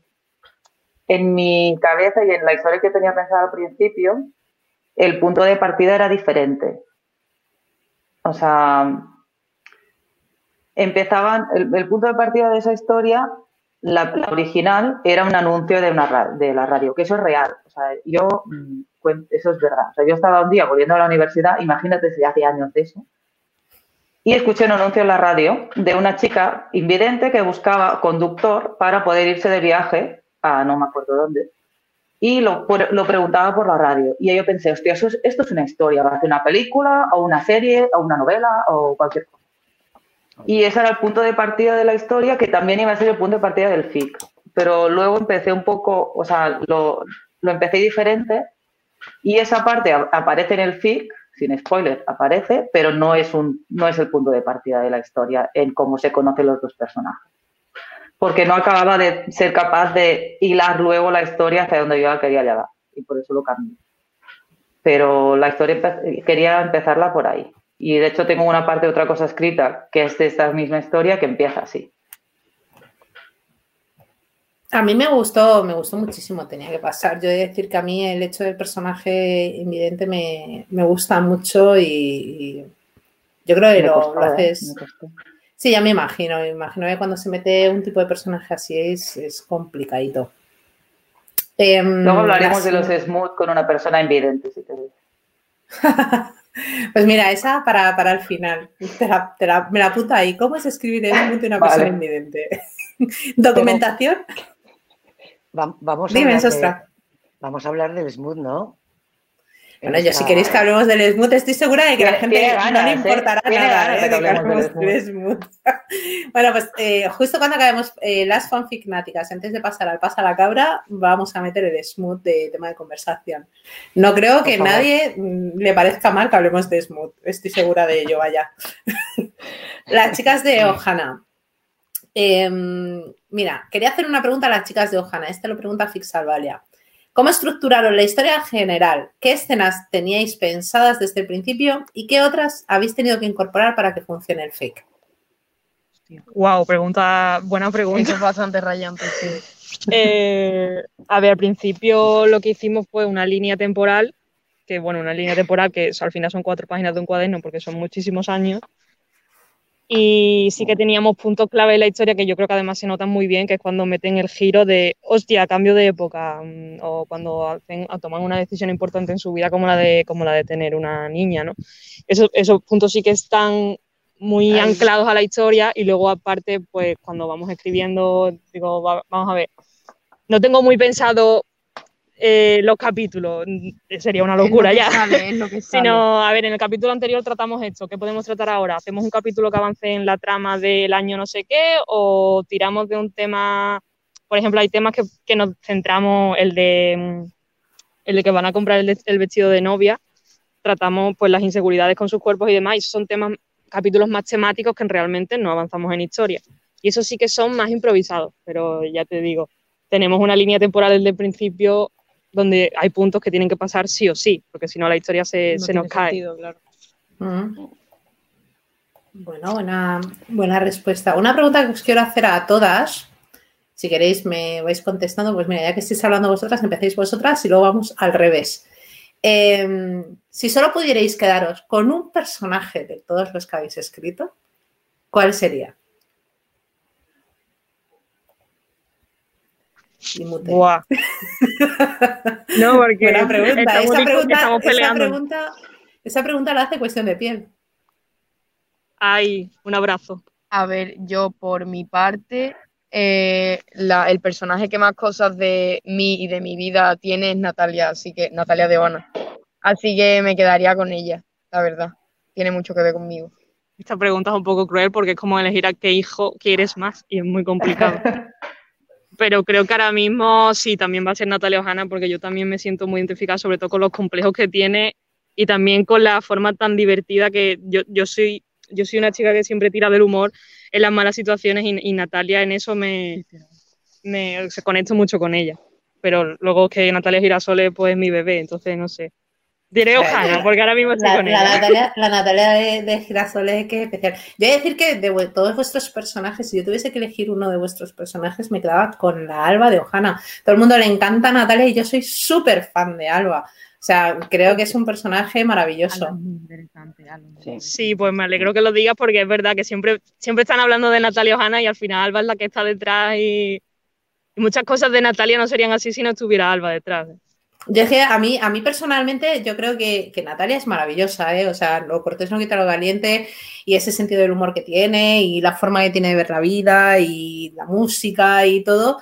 en mi cabeza y en la historia que tenía pensada al principio, el punto de partida era diferente. O sea, empezaban, el punto de partida de esa historia la, original era un anuncio de, una, de la radio, que eso es real. O sea, yo, mm, eso es verdad. O sea, yo estaba un día volviendo a la universidad, imagínate si hace años de eso, y escuché un anuncio en la radio de una chica invidente que buscaba conductor para poder irse de viaje a no me acuerdo dónde. Y lo, lo preguntaba por la radio. Y yo pensé, hostia, esto es una historia, va a ser una película o una serie o una novela o cualquier cosa. Y ese era el punto de partida de la historia, que también iba a ser el punto de partida del FIC. Pero luego empecé un poco, o sea, lo, lo empecé diferente y esa parte aparece en el FIC, sin spoiler, aparece, pero no es, un, no es el punto de partida de la historia en cómo se conocen los dos personajes. Porque no acababa de ser capaz de hilar luego la historia hacia donde yo la quería llevar y por eso lo cambié. Pero la historia quería empezarla por ahí. Y de hecho tengo una parte de otra cosa escrita que es de esta misma historia que empieza así. A mí me gustó, me gustó muchísimo, tenía que pasar. Yo he de decir que a mí el hecho del personaje invidente me, gusta mucho y, yo creo que lo, ¿eh? haces. Sí, ya me imagino, me imagino que cuando se mete un tipo de personaje así es, es complicadito. Em, Luego hablaremos de los smooth con una persona invidente, si te Pues mira, esa para, para el final. me la apunta ahí. ¿Cómo es escribir en una persona invidente? ¿Documentación? vamos, a Dime, vamos a hablar del smooth, ¿no? Bueno, yo si queréis que hablemos del smooth, estoy segura de que a la gente no le ¿eh? importará nada ¿eh? de que hablemos del smooth. bueno, pues eh, justo cuando acabemos las fanficnáticas, antes de pasar al paso a la cabra, vamos a meter el smooth de tema de conversación. No creo que nadie mm, le parezca mal que hablemos de smooth, estoy segura de ello, vaya. las chicas de Ojana. Em, mira, quería hacer una pregunta a las chicas de Ojana. Este lo pregunta Fix Alvalia. ¿Cómo estructuraron la historia general? ¿Qué escenas teníais pensadas desde el principio y qué otras habéis tenido que incorporar para que funcione el fake? Wow, pregunta, buena pregunta. es bastante rayante, sí. Eh, a ver, al principio lo que hicimos fue una línea temporal, que bueno, una línea temporal que al final son cuatro páginas de un cuaderno porque son muchísimos años, y sí que teníamos puntos clave en la historia que yo creo que además se notan muy bien, que es cuando meten el giro de, hostia, cambio de época, mm, o cuando hacen, toman una decisión importante en su vida como la de, como la de tener una niña, ¿no? Esos, esos puntos sí que están muy anclados a la historia y luego aparte, pues cuando vamos escribiendo, digo, vamos a ver, no tengo muy pensado eh, los capítulos. Sería una locura ya. Sino, a ver, en el capítulo anterior tratamos esto. ¿Qué podemos tratar ahora? ¿Hacemos un capítulo que avance en la trama del año no sé qué? ¿O tiramos de un tema? Por ejemplo, hay temas que, nos centramos, el de, el de que van a comprar el, vestido de novia. Tratamos pues las inseguridades con sus cuerpos y demás. Y son temas, capítulos más temáticos que realmente no avanzamos en historia. Y eso sí que son más improvisados, pero ya te digo, tenemos una línea temporal desde el principio donde hay puntos que tienen que pasar sí o sí, porque si no la historia se, nos cae. Mm. Bueno, buena, buena respuesta. Una pregunta que os quiero hacer a todas, si queréis me vais contestando, pues mira, ya que estáis hablando vosotras, empecéis vosotras y luego vamos al revés. Em, si solo pudierais quedaros con un personaje de todos los que habéis escrito, ¿cuál sería? no, porque Buena pregunta. Esa pregunta, esa pregunta, esa pregunta la hace cuestión de piel. Ay, un abrazo. A ver, yo por mi parte, eh, el personaje que más cosas de mí y de mi vida tiene es Natalia, así que Natalia de Oana. Así que me quedaría con ella, la verdad. Tiene mucho que ver conmigo. Esta pregunta es un poco cruel porque es como elegir a qué hijo quieres más y es muy complicado. Pero creo que ahora mismo sí, también va a ser Natalia Ojana porque yo también me siento muy identificada, sobre todo con los complejos que tiene y también con la forma tan divertida que yo, yo soy yo soy una chica que siempre tira del humor en las malas situaciones y, Natalia en eso me, me conecto mucho con ella. Pero luego que Natalia Girasole pues mi bebé, entonces no sé. Diré Ojana, porque ahora mismo estoy la, con la ella. Natalia, la Natalia de, de Girasole que especial. Yo voy a decir que de todos vuestros personajes, si yo tuviese que elegir uno de vuestros personajes, me quedaba con la Alba de Ojana. Todo el mundo le encanta a Natalia y yo soy súper fan de Alba. O sea, creo que es un personaje maravilloso. Sí, pues me alegro que lo digas porque es verdad que siempre, siempre están hablando de Natalia Ojana y al final Alba es la que está detrás y, y muchas cosas de Natalia no serían así si no estuviera Alba detrás. Yo es que a mí, a mí personalmente, yo creo que, que, Natalia es maravillosa, ¿eh? O sea, lo cortés no quita lo caliente y ese sentido del humor que tiene y la forma que tiene de ver la vida y la música y todo.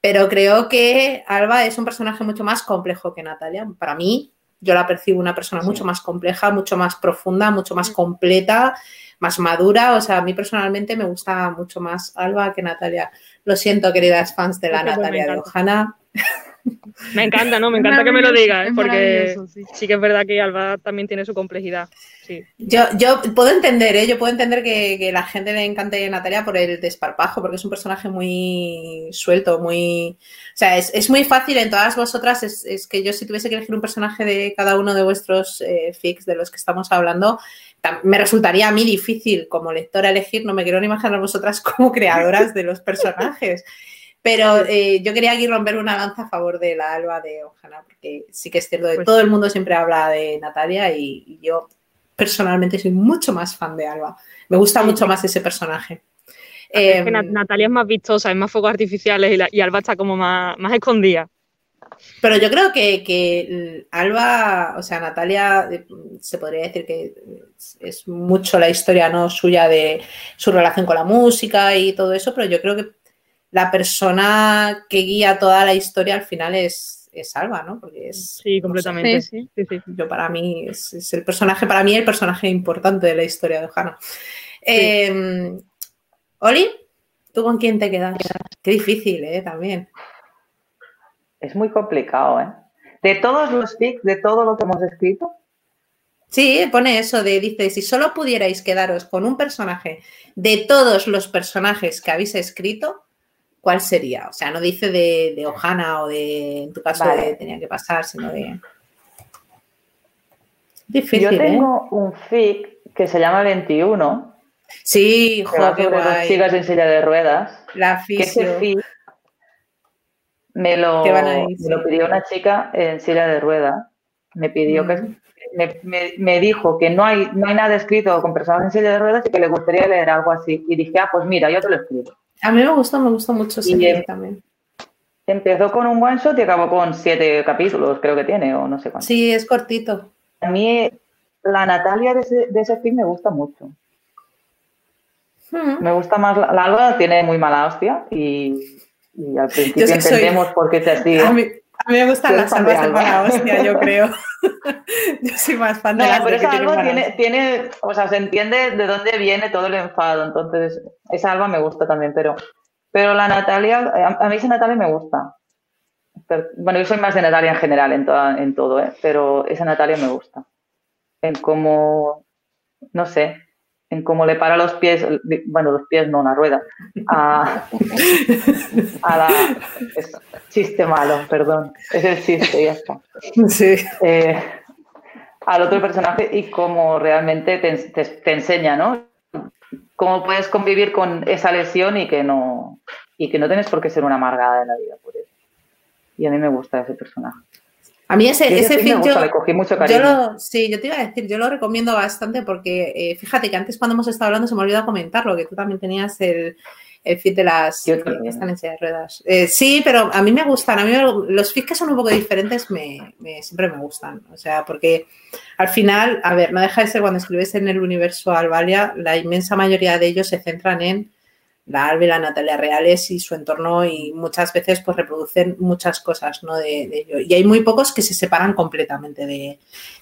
Pero creo que Alba es un personaje mucho más complejo que Natalia. Para mí, yo la percibo una persona mucho más compleja, mucho más profunda, mucho más completa, más madura. O sea, a mí personalmente me gusta mucho más Alba que Natalia. Lo siento, queridas fans de la pues Natalia de. Ojana. Me encanta, ¿no? Me encanta que me lo digas, ¿eh? Porque sí. sí que es verdad que Alba también tiene su complejidad. Sí. Yo, yo puedo entender, ¿eh? Yo puedo entender que, que la gente le encante Natalia por el desparpajo, porque es un personaje muy suelto, muy... O sea, es, es muy fácil en todas vosotras, es, es, que yo si tuviese que elegir un personaje de cada uno de vuestros eh, fics de los que estamos hablando, me resultaría a mí difícil como lectora elegir, no me quiero ni imaginar vosotras como creadoras de los personajes. Pero eh, yo quería aquí romper una lanza a favor de la Alba de Ojana, porque sí que es cierto, que Pues todo el mundo siempre habla de Natalia y, y yo personalmente soy mucho más fan de Alba. Me gusta mucho más ese personaje. Es que Nat- Natalia es más vistosa, es más fuegos artificiales y, la- y Alba está como más, más escondida. pero yo creo que, que Alba, o sea, Natalia, eh, se podría decir que es mucho la historia no suya de su relación con la música y todo eso, pero yo creo que la persona que guía toda la historia al final es, es Alba, ¿no? Porque es, Sí, no sé, completamente. Sí, sí, sí. yo para mí es, es el personaje, para mí el personaje importante de la historia de Ojana. Eh, Oli, ¿tú con quién te quedas? Qué difícil, ¿eh? También. Es muy complicado, ¿eh? De todos los fics, de todo lo que hemos escrito, Sí, pone eso de, dice, si solo pudierais quedaros con un personaje de todos los personajes que habéis escrito, ¿cuál sería? O sea, no dice de, de Ojana o de, en tu caso, Vale. de tenía que pasar, sino de... Difícil, yo ¿eh? tengo un fic que se llama 21, Sí, que va sobre dos chicas en silla de ruedas. La que ese fic me lo, me lo pidió una chica en silla de ruedas. Me pidió que Mm. me, me- me dijo que no hay, no hay nada escrito con personas en silla de ruedas y que le gustaría leer algo así. Y dije, ah, pues mira, yo te lo escribo. A mí me gustó, me gustó mucho ese eh, también. Empezó con un one shot y acabó con siete capítulos, creo que tiene, o no sé cuántos. Sí, es cortito. A mí la Natalia de ese, de ese film me gusta mucho. Mm. Me gusta más, la, la Alba tiene muy mala hostia y, y al principio es soy- entendemos por qué se así. A mí, a mí me gustan las de almas de mala hostia, yo creo. yo soy más fan de No, las pero de esa mala tiene, tiene, o sea, se entiende de dónde viene todo el enfado, entonces esa Alba me gusta también, pero, pero la Natalia, a, a mí esa Natalia me gusta. Pero- bueno, yo soy más de Natalia en general en, toda- en todo, ¿eh? pero esa Natalia me gusta. En cómo, no sé, en cómo le para los pies, bueno, los pies no, una rueda, a, a la... es chiste malo, perdón, es el chiste, ya está Sí. eh, al otro personaje y cómo realmente te, te- te enseña, ¿no? Cómo puedes convivir con esa lesión y que no y que no tienes por qué ser una amargada en la vida por eso. Y a mí me gusta ese personaje. A mí ese, ese film yo, mucho yo lo, sí, yo te iba a decir, yo lo recomiendo bastante porque eh, fíjate que antes cuando hemos estado hablando se me olvidó comentarlo, que tú también tenías el, el feed de las que están en silla de ruedas. Eh, sí, pero a mí me gustan. A mí los feeds que son un poco diferentes me, siempre me gustan. O sea, porque al final, a ver, no deja de ser cuando escribes en el universo Alvalia, la inmensa mayoría de ellos se centran en la Alba y la Natalia Reales y su entorno y muchas veces pues reproducen muchas cosas ¿no? de, ello. Y hay muy pocos que se separan completamente de,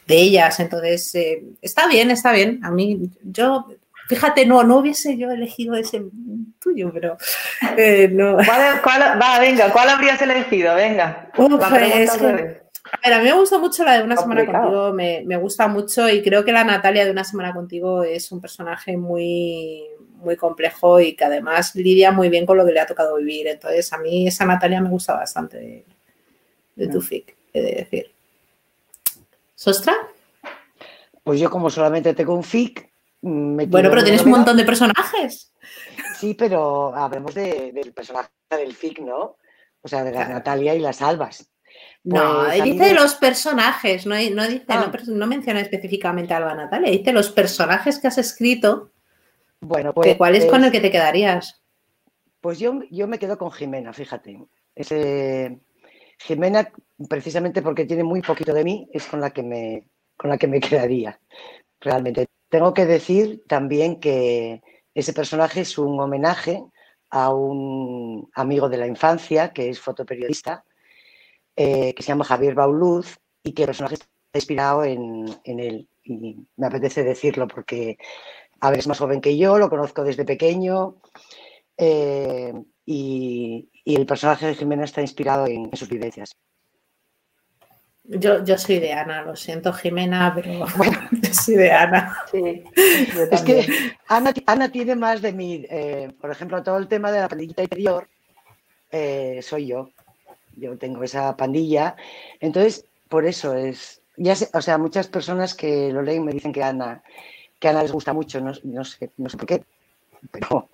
ellas. Entonces, eh, está bien, está bien. A mí, yo, fíjate, no, no hubiese yo elegido ese tuyo, pero eh, no. ¿Cuál, va, venga, ¿cuál habrías elegido? Venga. A ver, a mí me gusta mucho la de Una Semana Contigo, me, me gusta mucho y creo que la Natalia de Una Semana Contigo es un personaje muy muy complejo y que además lidia muy bien con lo que le ha tocado vivir. Entonces, a mí esa Natalia me gusta bastante de, tu fic, he de decir. ¿Sostra? Pues yo como solamente tengo un fic... bueno, pero tienes un montón de personajes. Sí, pero hablemos del personaje del fic, ¿no? O sea, de la Natalia y las albas. No, pues dice los personajes, no, no dice, no, ah. no, menciona específicamente a Alba Natalia, dice los personajes que has escrito bueno, pues. ¿Cuál es con el que te quedarías? Pues yo, yo me quedo con Jimena, fíjate. Ese, Jimena, precisamente porque tiene muy poquito de mí, es con la que me, con la que me quedaría. Realmente. Tengo que decir también que ese personaje es un homenaje a un amigo de la infancia que es fotoperiodista, eh, que se llama Javier Bauluz y que el personaje está inspirado en, en él. Y me apetece decirlo porque a ver, es más joven que yo, lo conozco desde pequeño eh, y, el personaje de Jimena está inspirado en, sus vivencias. Yo, yo, soy de Ana, lo siento Jimena, pero bueno, yo soy de Ana. es que Ana, tiene más de mí. Eh, por ejemplo, todo el tema de la pandillita interior eh, soy yo. Yo tengo esa pandilla. Entonces, por eso es. Ya sé, o sea, muchas personas que lo leen me dicen que Ana que Ana les gusta mucho, no, sé, no sé por qué, pero,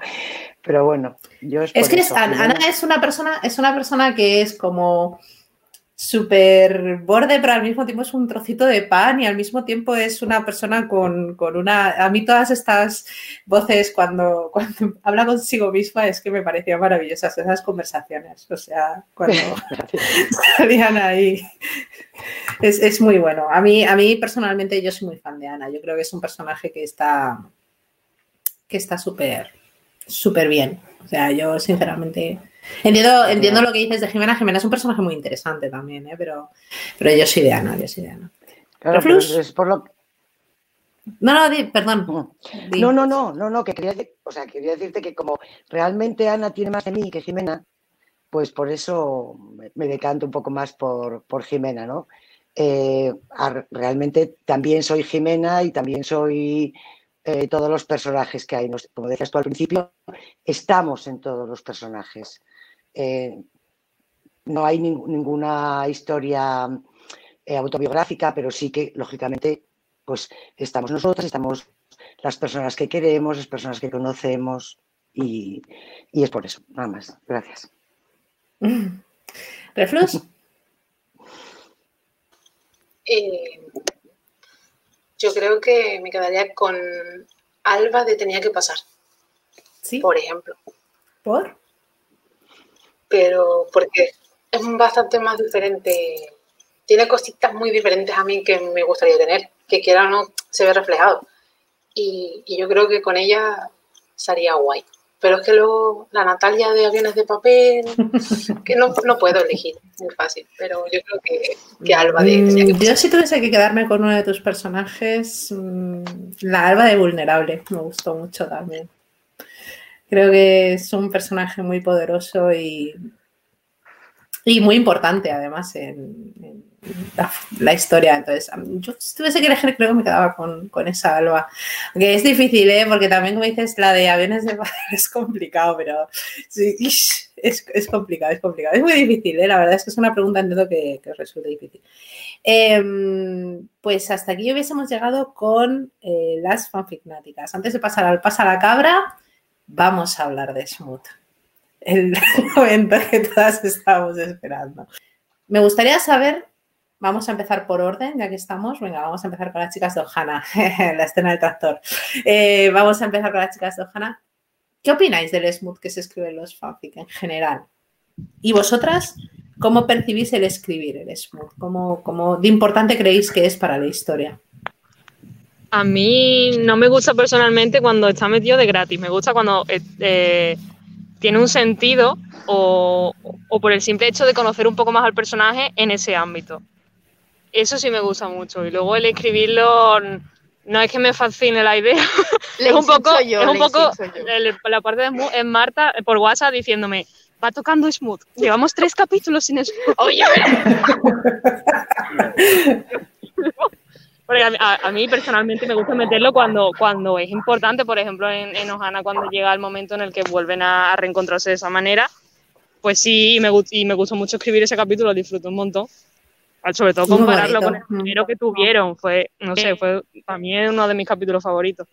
pero bueno, yo es, que Ana, es una persona, es una persona que es como súper borde, pero al mismo tiempo es un trocito de pan y al mismo tiempo es una persona con, una... A mí todas estas voces cuando, cuando habla consigo misma es que me parecían maravillosas esas conversaciones. O sea, cuando salían ahí. Es, muy bueno. A mí, a mí personalmente yo soy muy fan de Ana. Yo creo que es un personaje que está que está súper, súper bien. O sea, yo sinceramente Entiendo, entiendo lo que dices de Jimena. Jimena es un personaje muy interesante también, ¿eh? pero, pero yo soy de Ana, yo soy de Ana. Claro, es por lo no, no, perdón. No, no, no, no, no, que quería, o sea, quería decirte que como realmente Ana tiene más de mí que Jimena, pues por eso me decanto un poco más por, por Jimena, ¿no? Eh, realmente también soy Jimena y también soy eh, todos los personajes que hay. Como decías tú al principio, estamos en todos los personajes. Eh, no hay ninguna historia eh, autobiográfica, pero sí que, lógicamente, pues estamos nosotros, estamos las personas que queremos, las personas que conocemos y, es por eso, nada más. Gracias. ¿Reflux? Eh, yo creo que me quedaría con Alba de Tenía que pasar. Sí. Por ejemplo. ¿Por? pero porque es bastante más diferente, tiene cositas muy diferentes a mí que me gustaría tener, que quiera o no se ve reflejado. Y, yo creo que con ella sería guay. Pero es que luego la Natalia de aviones de papel, que no, puedo elegir, muy fácil. Pero yo creo que, que Alba de... Mm, yo si tuviese que quedarme con uno de tus personajes, mm, la Alba de Vulnerable, me gustó mucho también. Creo que es un personaje muy poderoso y, y muy importante, además, en, la, historia. Entonces, yo si tuviese que elegir, creo que me quedaba con, esa alba. Aunque es difícil, ¿eh? porque también, como dices, la de aviones de es complicado, pero sí, es, complicado, es complicado. Es muy difícil, ¿eh? la verdad es que es una pregunta, entiendo que, que resulta difícil. Em, pues hasta aquí hubiésemos llegado con eh, las fanficnáticas. Antes de pasar al pasa la cabra, vamos a hablar de Smooth. El momento que todas estábamos esperando. Me gustaría saber, vamos a empezar por orden, ya que estamos. Venga, vamos a empezar con las chicas de Ojana, la escena del tractor. Eh, vamos a empezar con las chicas de Ojana. ¿qué opináis del smooth que se escribe en los fanfic en general? Y vosotras, ¿cómo percibís el escribir el smooth? ¿Cómo, cómo de importante creéis que es para la historia? A mí no me gusta personalmente cuando está metido de gratis, me gusta cuando eh, eh, tiene un sentido o, por el simple hecho de conocer un poco más al personaje en ese ámbito. Eso sí me gusta mucho. Y luego el escribirlo no es que me fascine la idea. es un poco, es un poco la parte de es Marta por WhatsApp diciéndome, va tocando smooth. Llevamos tres capítulos sin smooth. Oye, Porque a, mí personalmente me gusta meterlo cuando, cuando es importante, por ejemplo en, en Ohana cuando llega el momento en el que vuelven a, reencontrarse de esa manera, pues sí, y me, y me gustó mucho escribir ese capítulo, lo disfruto un montón. Sobre todo compararlo con el primero que tuvieron, fue, no sé, fue para mí es uno de mis capítulos favoritos.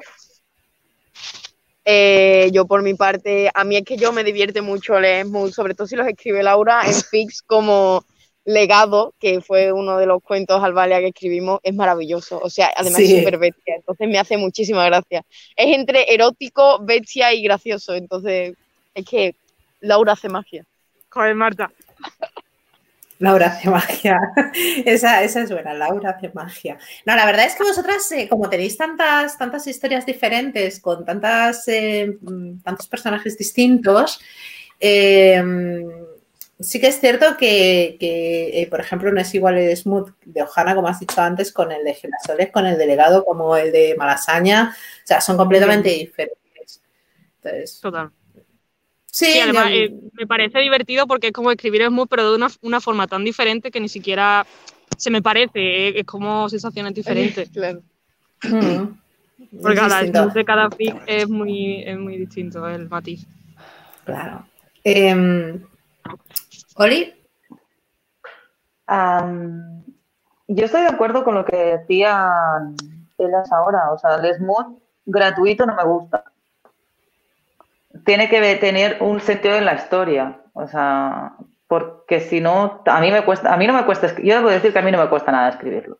Eh, yo por mi parte, a mí es que yo me divierte mucho leer, sobre todo si los escribe Laura en Fix como legado, que fue uno de los cuentos Alvalia que escribimos, es maravilloso. O sea, además es súper bestia. Entonces me hace muchísima gracia. Es entre erótico, bestia y gracioso. Entonces, es que Laura hace magia. Joder, Marta. Laura hace magia. Esa, esa, es buena, Laura hace magia. No, la verdad es que vosotras, eh, como tenéis tantas, tantas historias diferentes, con tantas, eh, mm, tantos personajes distintos, eh, sí que es cierto que, eh, por ejemplo, no es igual el Smooth de Ojana, como has dicho antes, con el de Girasoles, con el delegado como el de Malasaña. O sea, son completamente diferentes. Total. Sí, además eh, me parece divertido porque es como escribir Smooth, pero de una, forma tan diferente que ni siquiera se me parece. Eh, es como sensaciones diferentes. claro. Mm. Porque cada de cada fic es muy, es muy distinto el matiz. Claro. Em, Oli. yo estoy de acuerdo con lo que decían ellas ahora. O sea, el smooth gratuito no me gusta. Tiene que tener un sentido en la historia. O sea, porque si no, a mí me cuesta, a mí no me cuesta, yo debo decir que a mí no me cuesta nada escribirlo.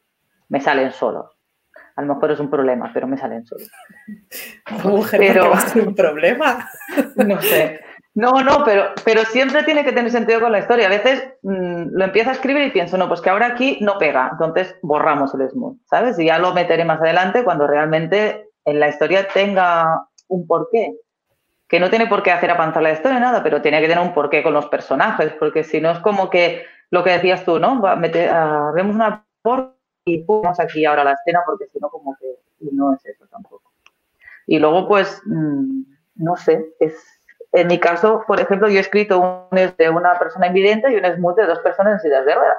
Me salen solos. A lo mejor es un problema, pero me salen solos. Mujer, pero va a ser un problema. No sé. No, no, pero, pero siempre tiene que tener sentido con la historia. A veces mm, lo empiezo a escribir y pienso, no, pues que ahora aquí no pega, entonces borramos el smooth, ¿sabes? Y ya lo meteré más adelante cuando realmente en la historia tenga un porqué. Que no tiene por qué hacer avanzar la historia, nada, pero tiene que tener un porqué con los personajes, porque si no es como que lo que decías tú, ¿no? Va, meter, uh, vemos una por y ponemos aquí ahora la escena, porque si no, como que no es eso tampoco. Y luego, pues, mmm, no sé, es en mi caso, por ejemplo, yo he escrito un de una persona invidente y un smooth de dos personas en sillas de ruedas.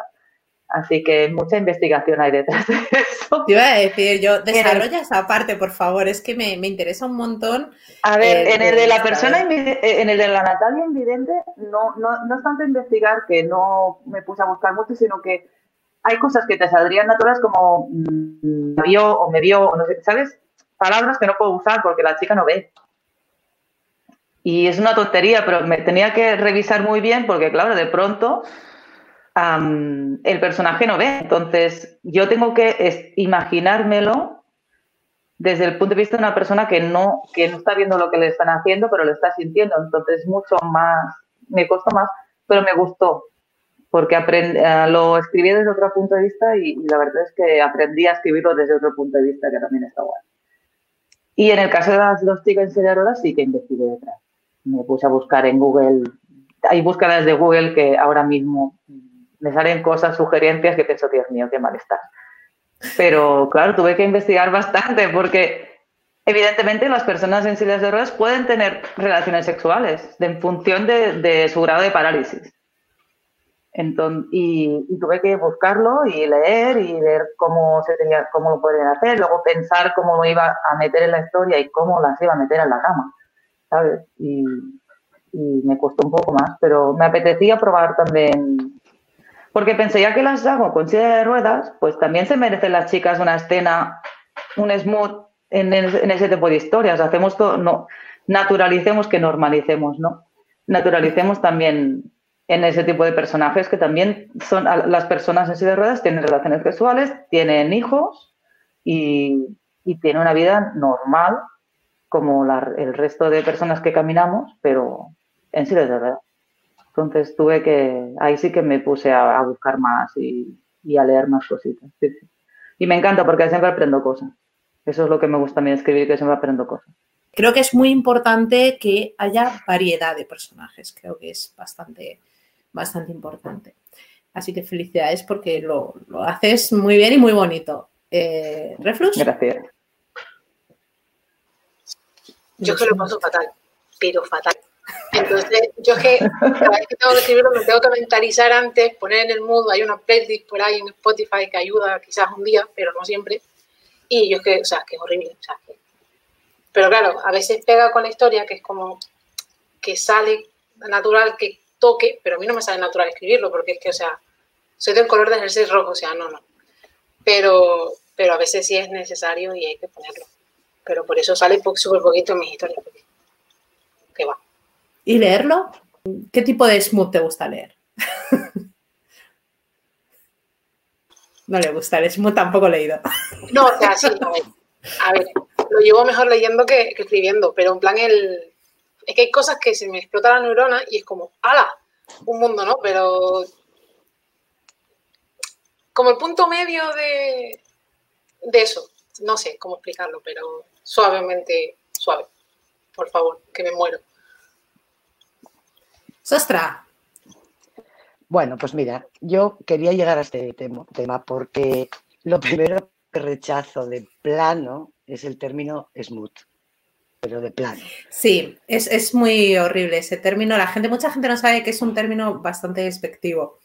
Así que mucha investigación hay detrás de eso. Te iba a decir, yo desarrolla esa parte, por favor, es que me, interesa un montón. A ver, eh, en el de la persona eh, en el de la Natalia invidente, no, no, no es tanto investigar que no me puse a buscar mucho, sino que hay cosas que te saldrían naturales como mm, me vio o me vio, no sé, ¿sabes? Palabras que no puedo usar porque la chica no ve. Y es una tontería, pero me tenía que revisar muy bien porque, claro, de pronto el personaje no ve. Entonces, yo tengo que imaginármelo desde el punto de vista de una persona que no, que no está viendo lo que le están haciendo, pero lo está sintiendo. Entonces, mucho más, me costó más, pero me gustó porque eh, lo escribí desde otro punto de vista y, la verdad es que aprendí a escribirlo desde otro punto de vista que también está guay. Y en el caso de las dos chicas enseñadoras sí que investigué detrás me puse a buscar en Google. Hay búsquedas de Google que ahora mismo me salen cosas, sugerencias que pienso, Dios mío, qué mal está. Pero claro, tuve que investigar bastante porque evidentemente las personas en sillas de ruedas pueden tener relaciones sexuales en función de, su grado de parálisis. Entonces, y, tuve que buscarlo y leer y ver cómo, se tenía, cómo lo podrían hacer, luego pensar cómo lo iba a meter en la historia y cómo las iba a meter en la cama. ¿sabes? Y, me costó un poco más, pero me apetecía probar también, porque pensé, ya que las hago con silla de ruedas, pues también se merecen las chicas una escena, un smooth en, ese tipo de historias. Hacemos todo, no, naturalicemos que normalicemos, ¿no? Naturalicemos también en ese tipo de personajes que también son las personas en silla de ruedas tienen relaciones sexuales, tienen hijos y, tienen una vida normal como el resto de personas que caminamos, pero en sí es verdad. Entonces tuve que, ahí sí que me puse a, buscar más y, a leer más cositas. Y me encanta porque siempre aprendo cosas. Eso es lo que me gusta a mí escribir, que siempre aprendo cosas. Creo que es muy importante que haya variedad de personajes. Creo que es bastante, bastante importante. Así que felicidades porque lo, haces muy bien y muy bonito. Eh, ¿Reflux? Gracias. Yo que lo paso fatal, pero fatal. Entonces, yo es que cada vez que tengo que escribirlo me tengo que mentalizar antes, poner en el mood, hay una playlist por ahí en Spotify que ayuda quizás un día, pero no siempre. Y yo es que, o sea, que es horrible. O Pero claro, a veces pega con la historia, que es como que sale natural que toque, pero a mí no me sale natural escribirlo, porque es que, o sea, soy del color del jersey rojo, o sea, no, no. Pero, pero a veces sí es necesario y hay que ponerlo. Pero por eso sale súper poquito en mis historias. Que va. ¿Y leerlo? ¿Qué tipo de smooth te gusta leer? no le gusta, el smooth tampoco leído. no, o sea, sí, a ver, a ver, lo llevo mejor leyendo que, escribiendo, pero en plan el... Es que hay cosas que se me explota la neurona y es como, ¡ala! Un mundo, ¿no? Pero como el punto medio de, de eso. No sé cómo explicarlo, pero suavemente suave. Por favor, que me muero. Sostra. Bueno, pues mira, yo quería llegar a este tema porque lo primero que rechazo de plano es el término smooth, pero de plano. Sí, es, es, muy horrible ese término. La gente, mucha gente no sabe que es un término bastante despectivo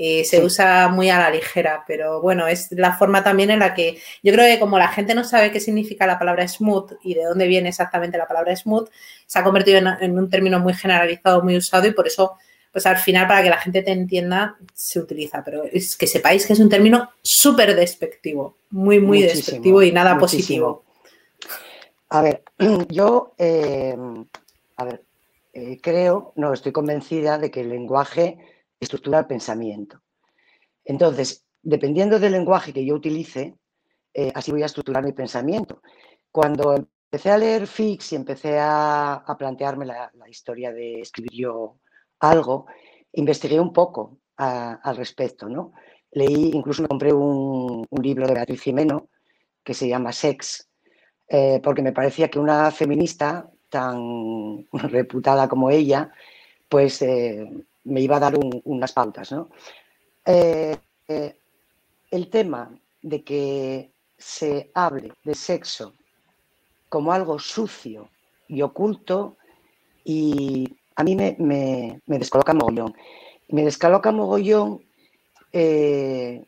y se usa muy a la ligera, pero bueno, es la forma también en la que yo creo que como la gente no sabe qué significa la palabra smooth y de dónde viene exactamente la palabra smooth, se ha convertido en, un término muy generalizado, muy usado y por eso, pues al final, para que la gente te entienda, se utiliza, pero es que sepáis que es un término súper despectivo, muy, muy despectivo y nada positivo. A ver, yo, eh, a ver, eh, creo, no, estoy convencida de que el lenguaje estructura el pensamiento. Entonces, dependiendo del lenguaje que yo utilice, eh, así voy a estructurar mi pensamiento. Cuando empecé a leer Fix y empecé a, plantearme la, historia de escribir yo algo, investigué un poco al respecto, ¿no? Leí, incluso me compré un, libro de Beatriz Jimeno que se llama Sex, eh, porque me parecía que una feminista tan reputada como ella, pues eh, me iba a dar unas pautas. ¿no? Eh, eh, el tema de que se hable de sexo como algo sucio y oculto y a mí me, me, descoloca mogollón. Me descoloca mogollón eh,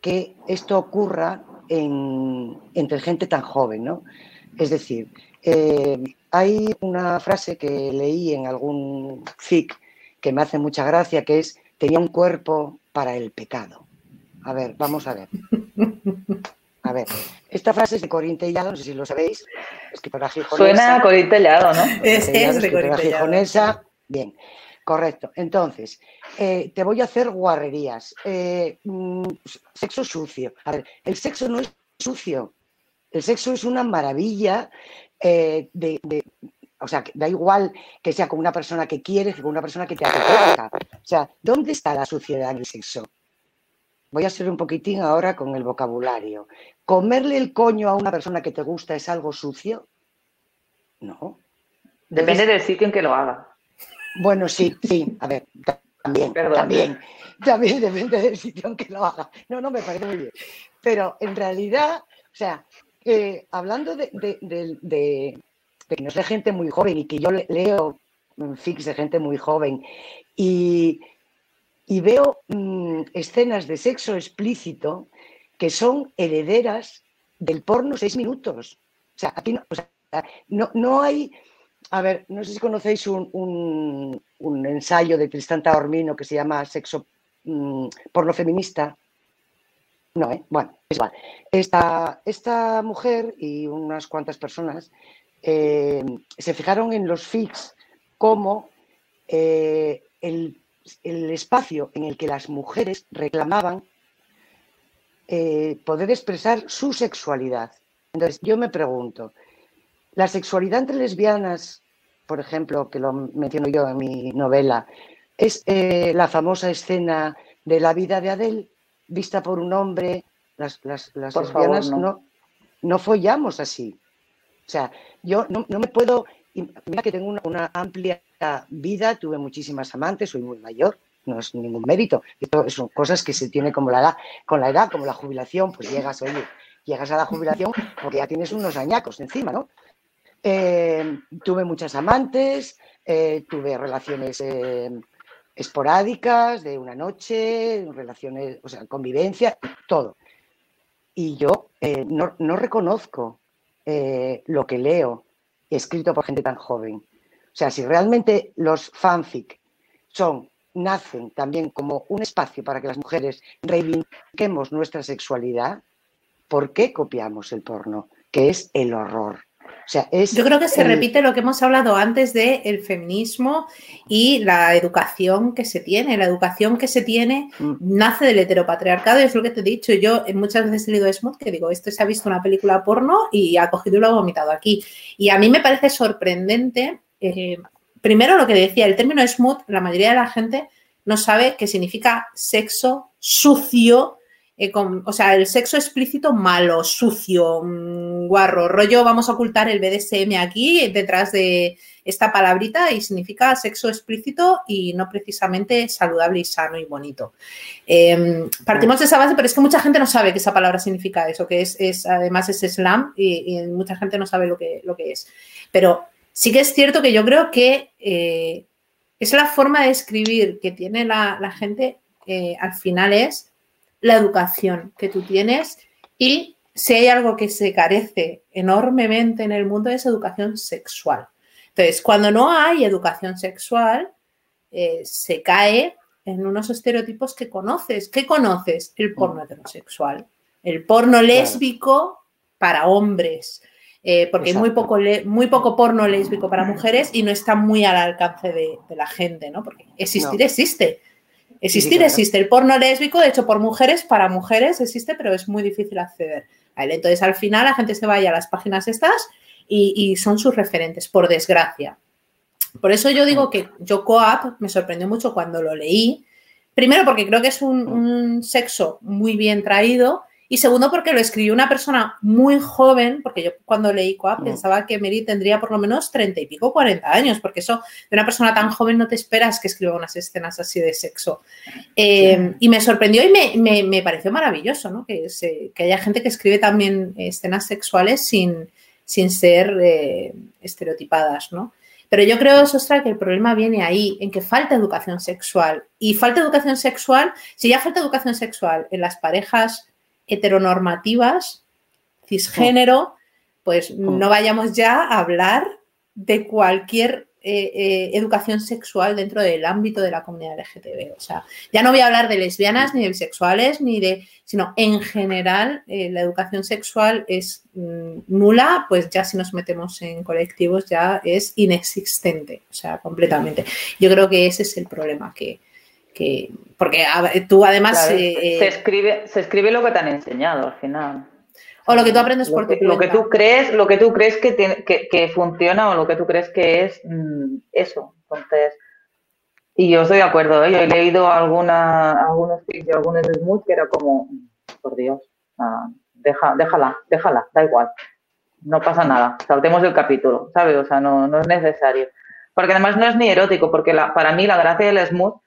que esto ocurra entre gente tan joven, ¿no? Es decir, hay una frase que leí en algún FIC que me hace mucha gracia, que es, tenía un cuerpo para el pecado. A ver, vamos a ver. A ver, esta frase es de Corín no sé si lo sabéis, escritora gijonesa. Suena a Corín ¿no? Es, es de Corín gijonesa, bien, correcto. Entonces, eh, te voy a hacer guarrerías. Eh, mm, sexo sucio. A ver, el sexo no es sucio. El sexo es una maravilla eh, de, o sea, da igual que sea con una persona que quieres que con una persona que te apetezca. O sea, ¿dónde está la suciedad en el sexo? Voy a ser un poquitín ahora con el vocabulario. ¿Comerle el coño a una persona que te gusta es algo sucio? No. Depende del sitio en que lo haga. Bueno, sí, sí. A ver, también, también. También depende del sitio en que lo haga. No, no, me parece muy bien. Pero en realidad, o sea, eh, hablando de, no es de gente muy joven y que yo leo fix de gente muy joven y, veo mm, escenas de sexo explícito que son herederas del porno seis minutos. O sea, aquí no, no, hay... A ver, no sé si conocéis un, ensayo de Tristán Taormino que se llama Sexo mm, porno feminista. No, ¿eh? Bueno, es igual. Esta mujer y unas cuantas personas eh, se fijaron en los FIX como eh, el, espacio en el que las mujeres reclamaban eh, poder expresar su sexualidad. Entonces, yo me pregunto, la sexualidad entre lesbianas, por ejemplo, que lo menciono yo en mi novela, es la famosa escena de la vida de Adele, vista por un hombre. Las, lesbianas no. no. follamos así. O sea, yo no, me puedo. Mira que tengo una, amplia vida, tuve muchísimas amantes, soy muy mayor, no es ningún mérito. Esto son cosas que se tiene como la edad, con la edad, como la jubilación, pues llegas, oye, llegas a la jubilación porque ya tienes unos añacos encima, ¿no? Eh, tuve muchas amantes, eh, tuve relaciones eh, esporádicas de una noche, relaciones, o sea, convivencia, todo. Y yo no, no, reconozco lo que leo escrito por gente tan joven. O sea, si realmente los fanfic son, nacen también como un espacio para que las mujeres reivindiquemos nuestra sexualidad, ¿por qué copiamos el porno? Que es el horror. Yo creo que se repite lo que hemos hablado antes del el feminismo y la educación que se tiene. La educación que se tiene mm. nace del heteropatriarcado y es lo que te he dicho. Yo muchas veces he leído Smooth que digo, esto se ha visto una película porno y ha cogido y lo ha vomitado aquí. Y a mí me parece sorprendente, eh, primero lo que decía, el término Smooth, la mayoría de la gente no sabe qué significa sexo sucio eh, o sea, el sexo explícito malo, sucio, mm, guarro, rollo, vamos a ocultar el BDSM aquí detrás de esta palabrita y significa sexo explícito y no precisamente saludable y sano y bonito. Em, partimos de esa base, pero es que mucha gente no sabe que esa palabra significa eso, que es, además es slam y, mucha gente no sabe lo que, lo que es. Pero sí que es cierto que yo creo que eh, es la forma de escribir que tiene la, gente, eh, al final es la educación que tú tienes y si hay algo que se carece enormemente en el mundo es educación sexual. Entonces, cuando no hay educación sexual, eh, se cae en unos estereotipos que conoces. ¿Qué conoces? El porno mm. heterosexual, el porno lésbico para hombres, eh, porque hay muy poco, muy poco porno lésbico para mujeres y no está muy al alcance de, la gente, ¿no? Porque existir existe, Existir existe. El porno lésbico, hecho por mujeres, para mujeres existe, pero es muy difícil acceder a él. Entonces, al final, la gente se vaya a las páginas estas y, son sus referentes, por desgracia. Por eso yo digo que yo Coap me sorprendió mucho cuando lo leí. Primero porque creo que es un sexo muy bien traído y segundo, porque lo escribió una persona muy joven, porque yo cuando leí Coap pensaba que Mary tendría por lo menos 30 y pico, 40 años, porque eso de una persona tan joven no te esperas que escriba unas escenas así de sexo. Eh, y me sorprendió y me, pareció maravilloso, ¿no? Que, que, haya gente que escribe también escenas sexuales sin, sin ser eh, estereotipadas, ¿no? Pero yo creo, Sostra, que el problema viene ahí, en que falta educación sexual. Y falta educación sexual, si ya falta educación sexual en las parejas heteronormativas, cisgénero, pues mm. no vayamos ya a hablar de cualquier eh, eh, educación sexual dentro del ámbito de la comunidad LGTB. O sea, ya no voy a hablar de lesbianas ni de bisexuales, ni de, sino en general eh, la educación sexual es mm, nula, pues ya si nos metemos en colectivos ya es inexistente, o sea, completamente. Yo creo que ese es el problema que, que porque tú además eh, eh, se escribe se escribe lo que te han enseñado al final. O lo que tú aprendes por tu lo que tú crees lo que tú crees que, que, funciona o lo que tú crees que es mm, eso. Entonces y yo estoy de acuerdo ¿eh? yo he leído alguna algunos tips y algunos smooth que era como por Dios deja, déjala déjala da igual. No pasa nada saltemos el capítulo sabes o sea no, no es necesario. Porque además no es ni erótico porque la, para mí la gracia del smooth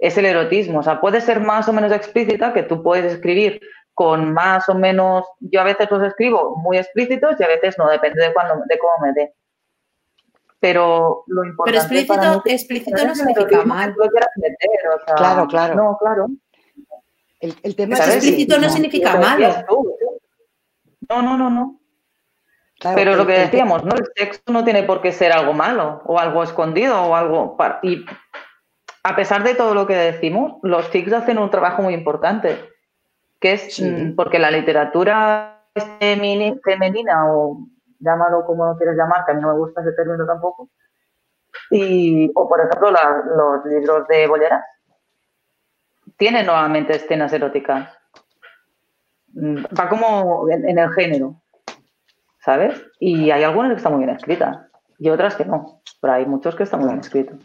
es el erotismo. O sea, puede ser más o menos explícita, que tú puedes escribir con más o menos, yo a veces los escribo muy explícitos y a veces no, depende de, cuando, de cómo me dé. Pero lo importante Pero explícito, explícito no significa mal. claro, claro. No, claro. El, tema es explícito no significa malo. No, no, no, no. Pero lo que decíamos, ¿no? El sexo no tiene por qué ser algo malo o algo escondido o algo. Y a pesar de todo lo que decimos, los FICs hacen un trabajo muy importante, que es mm, porque la literatura femenina, o llámalo como lo quieras llamar, que a mí no me gusta ese término tampoco, y, o por ejemplo los libros de Bolleras, tienen nuevamente escenas eróticas. Mm, va como en, el género. ¿sabes? Y hay algunas que están muy bien escritas y otras que no, pero hay muchos que están muy bien escritos.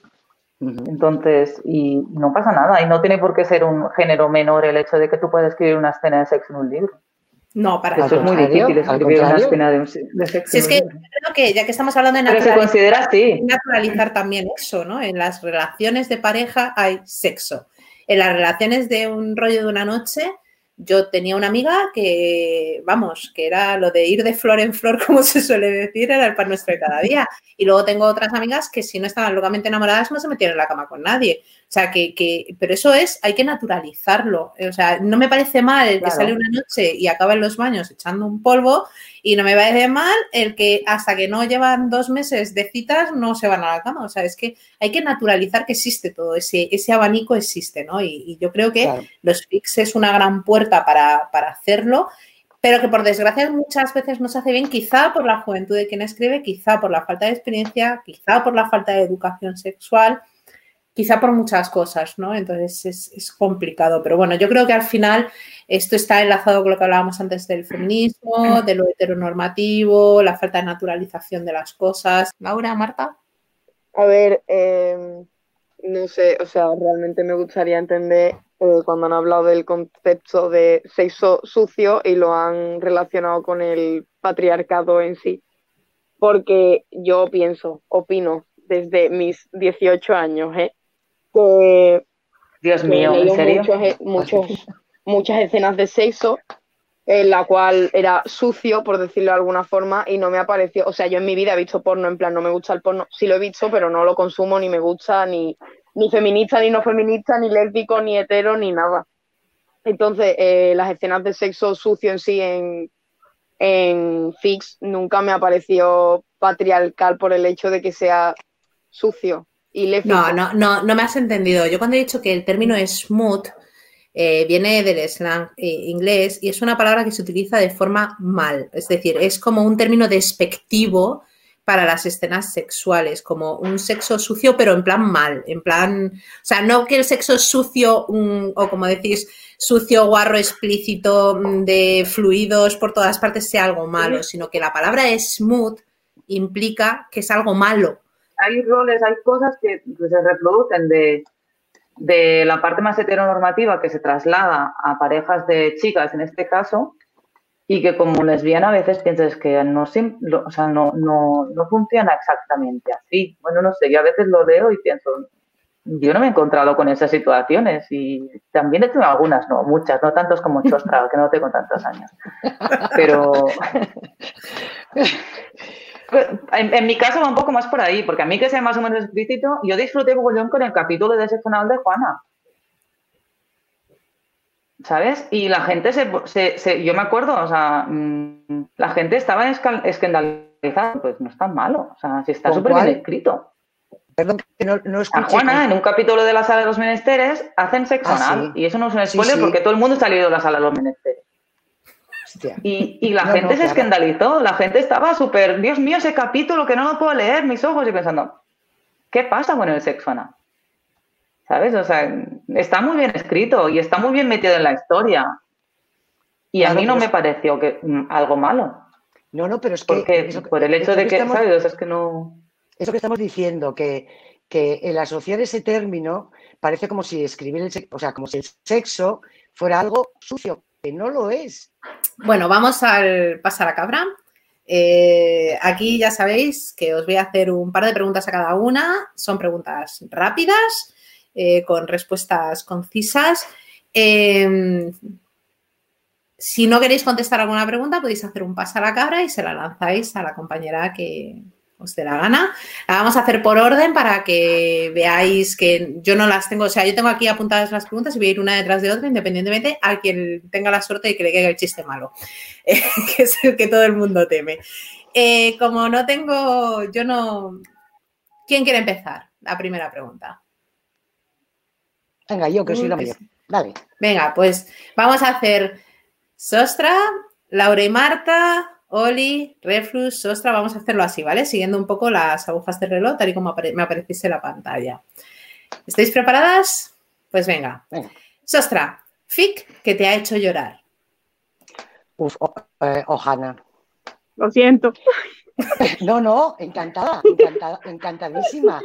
Entonces, y no pasa nada, y no tiene por qué ser un género menor el hecho de que tú puedas escribir una escena de sexo en un libro. No, para Eso es muy difícil escribir una escena de, sexo. Si es que creo que ya que estamos hablando de naturalizar, se considera así. naturalizar también eso, ¿no? En las relaciones de pareja hay sexo. En las relaciones de un rollo de una noche yo tenía una amiga que, vamos, que era lo de ir de flor en flor, como se suele decir, era el pan nuestro de cada día. Y luego tengo otras amigas que si no estaban locamente enamoradas no se metían en la cama con nadie. O sea, que, que pero eso es, hay que naturalizarlo. O sea, no me parece mal el que sale una noche y acaba en los baños echando un polvo y no me parece mal el que hasta que no llevan dos meses de citas no se van a la cama. O sea, es que hay que naturalizar que existe todo, ese, ese abanico existe, ¿no? Y, yo creo que los fix es una gran puerta para, para hacerlo pero que por desgracia muchas veces no se hace bien, quizá por la juventud de quien escribe, quizá por la falta de experiencia, quizá por la falta de educación sexual, quizá por muchas cosas, ¿no? Entonces es, complicado, pero bueno, yo creo que al final esto está enlazado con lo que hablábamos antes del feminismo, de lo heteronormativo, la falta de naturalización de las cosas. Laura, Marta. A ver, em, no sé, o sea, realmente me gustaría entender eh, cuando han hablado del concepto de sexo sucio y lo han relacionado con el patriarcado en sí. Porque yo pienso, opino desde mis 18 años, ¿eh? Dios mío, ¿en serio? E, muchas escenas de sexo en la cual era sucio, por decirlo de alguna forma, y no me apareció, o sea, yo en mi vida he visto porno, en plan, no me gusta el porno, sí lo he visto, pero no lo consumo, ni me gusta, ni, ni feminista, ni no feminista, ni lésbico, ni hetero, ni nada. Entonces, eh, las escenas de sexo sucio en sí en, en Fix nunca me ha parecido patriarcal por el hecho de que sea sucio. No, no, no, no me has entendido. Yo cuando he dicho que el término smooth eh, viene del slang eh, inglés y es una palabra que se utiliza de forma mal. Es decir, es como un término despectivo para las escenas sexuales, como un sexo sucio, pero en plan mal, en plan, o sea, no que el sexo sucio mm, o como decís, sucio, guarro, explícito, mm, de fluidos por todas partes sea algo malo, sino que la palabra smooth implica que es algo malo, hay roles, hay cosas que, se reproducen de, la parte más heteronormativa que se traslada a parejas de chicas en este caso y que como lesbiana a veces piensas que no, o sea, no, no, no funciona exactamente así. Bueno, no sé, yo a veces lo leo y pienso, yo no me he encontrado con esas situaciones y también he tenido algunas, no, muchas, no tantos como Chostra, que no tengo tantos años. Pero En, mi caso va un poco más por ahí, porque a mí que sea más o menos explícito, yo disfruté mogollón con el capítulo de ese canal de Juana. ¿Sabes? Y la gente se, yo me acuerdo, o sea, mm, la gente estaba escandalizada, pues no es tan malo, o sea, si está súper bien escrito. Perdón, que no, no A Juana, en un capítulo de la sala de los menesteres, hacen sexo ah, anal, y eso no es un spoiler porque todo el mundo está leído de la sala de los menesteres. Y, la gente se escandalizó, la gente estaba súper, Dios mío, ese capítulo que no lo puedo leer, mis ojos, y pensando, ¿qué pasa con el sexo anal? ¿Sabes? O sea, está muy bien escrito y está muy bien metido en la historia. Y a mí no me pareció que mm, algo malo. No, no, pero es que. Porque, por el hecho de que, ¿sabes? Es que no. Eso que estamos diciendo, que, que el asociar ese término parece como si escribir el sexo, o sea, como si el sexo fuera algo sucio, que no lo es. Bueno, vamos al pasar a cabra. Eh, aquí ya sabéis que os voy a hacer un par de preguntas a cada una. Son preguntas rápidas, eh, con respuestas concisas. Em, si no queréis contestar alguna pregunta, podéis hacer un paso a la cabra y se la lanzáis a la compañera que, os dé la gana. La vamos a hacer por orden para que veáis que yo no las tengo, o sea, yo tengo aquí apuntadas las preguntas y voy a ir una detrás de otra independientemente a quien tenga la suerte de que le caiga el chiste malo, que es el que todo el mundo teme. Eh, como no tengo, yo no... ¿Quién quiere empezar? La primera pregunta. Venga, yo que soy la mayor. Dale. Venga, pues vamos a hacer Sostra, Laura y Marta, Oli, Reflux, Sostra, vamos a hacerlo así, ¿vale? Siguiendo un poco las agujas del reloj, tal y como me apareciese en la pantalla. ¿Estáis preparadas? Pues venga. Sostra, fic que te ha hecho llorar. Uf, eh, Ojana. Lo siento. No, no, encantada, encantada, encantadísima.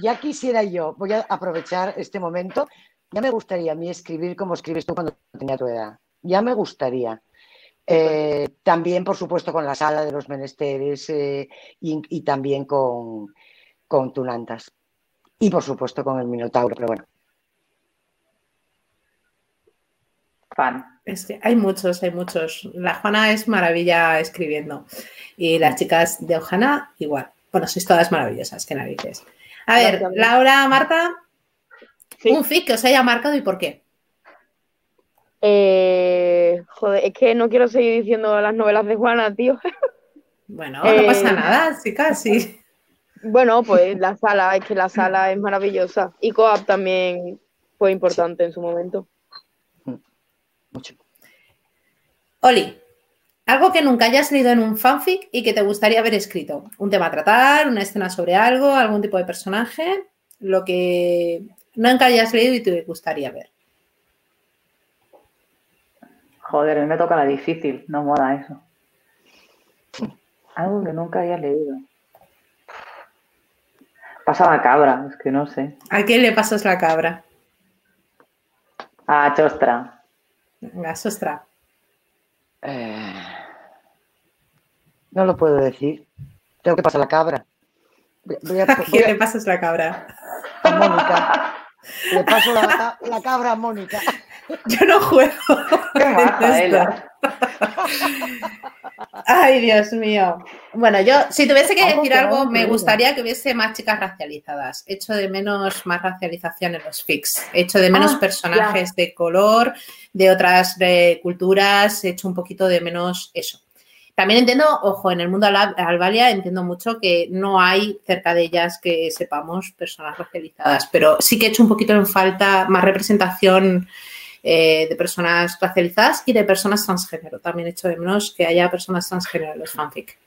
Ya quisiera yo, voy a aprovechar este momento, ya me gustaría a mí escribir como escribes tú cuando tenía tu edad. Ya me gustaría. Eh, también, por supuesto, con la sala de los menesteres eh, y, también con, con Tunantas. Y, por supuesto, con el Minotauro, pero bueno. Fan. Es que hay muchos, hay muchos. La Juana es maravilla escribiendo. Y las chicas de Ojana, igual. Bueno, sois todas maravillosas, que narices. A ver, Laura, Marta, un fic que os haya marcado y por qué. Eh, joder, es que no quiero seguir diciendo las novelas de Juana, tío. Bueno, no pasa eh, nada, sí, casi. Bueno, pues la sala, es que la sala es maravillosa. Y Coap también fue importante en su momento. Mucho. Oli, algo que nunca hayas leído en un fanfic y que te gustaría haber escrito. Un tema a tratar, una escena sobre algo, algún tipo de personaje, lo que nunca hayas leído y te gustaría ver. Joder, a mí me toca la difícil, no mola eso. Algo que nunca haya leído. Pasa la cabra, es que no sé. ¿A quién le pasas la cabra? A Chostra. Venga, Chostra. Eh, no lo puedo decir. Tengo que pasar la cabra. a, quién le pasas la cabra? A Mónica. Le paso la, cabra a Mónica. Yo no juego. Ay, Dios mío. Bueno, yo, si tuviese que decir algo, me gustaría que hubiese más chicas racializadas. Echo de menos más racialización en los fics. Echo de menos ah, personajes de color, de otras culturas. Echo un poquito de menos eso. También entiendo, ojo, en el mundo Albalia entiendo mucho que no hay cerca de ellas que sepamos personas racializadas, pero sí que he hecho un poquito en falta más representación eh, de personas racializadas y de personas transgénero. También he hecho de menos que haya personas transgénero en los fanfic.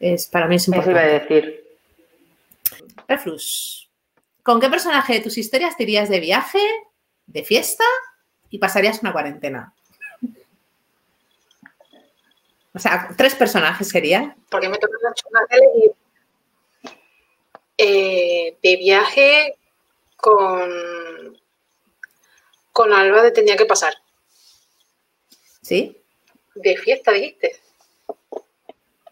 Es, para mí es importante. Eso iba a decir. Reflux. ¿Con qué personaje de tus historias te irías de viaje, de fiesta y pasarías una cuarentena? O sea, tres personajes serían. Porque me toca elegir. Eh, de viaje con, con Alba de tenía que pasar. ¿Sí? De fiesta, dijiste.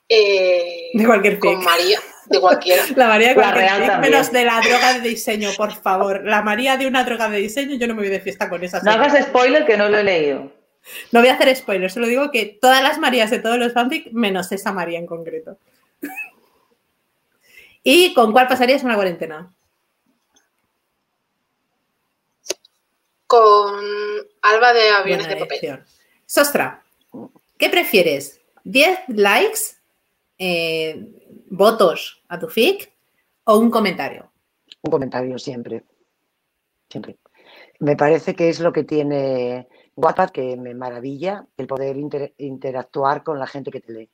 Eh, de cualquier Con María, de cualquiera. La María de cualquier menos de la droga de diseño, por favor. La María de una droga de diseño, yo no me voy de fiesta con esa. No hagas spoiler que no lo he leído. No voy a hacer spoilers, solo digo que todas las Marías de todos los fanfic, menos esa María en concreto. ¿Y con cuál pasarías una cuarentena? Con Alba de Aviones de Papel. Sostra, ¿qué prefieres? ¿10 likes, eh, votos a tu fic o un comentario? Un comentario siempre. Siempre. Me parece que es lo que tiene WhatsApp que me maravilla el poder interactuar con la gente que te lee.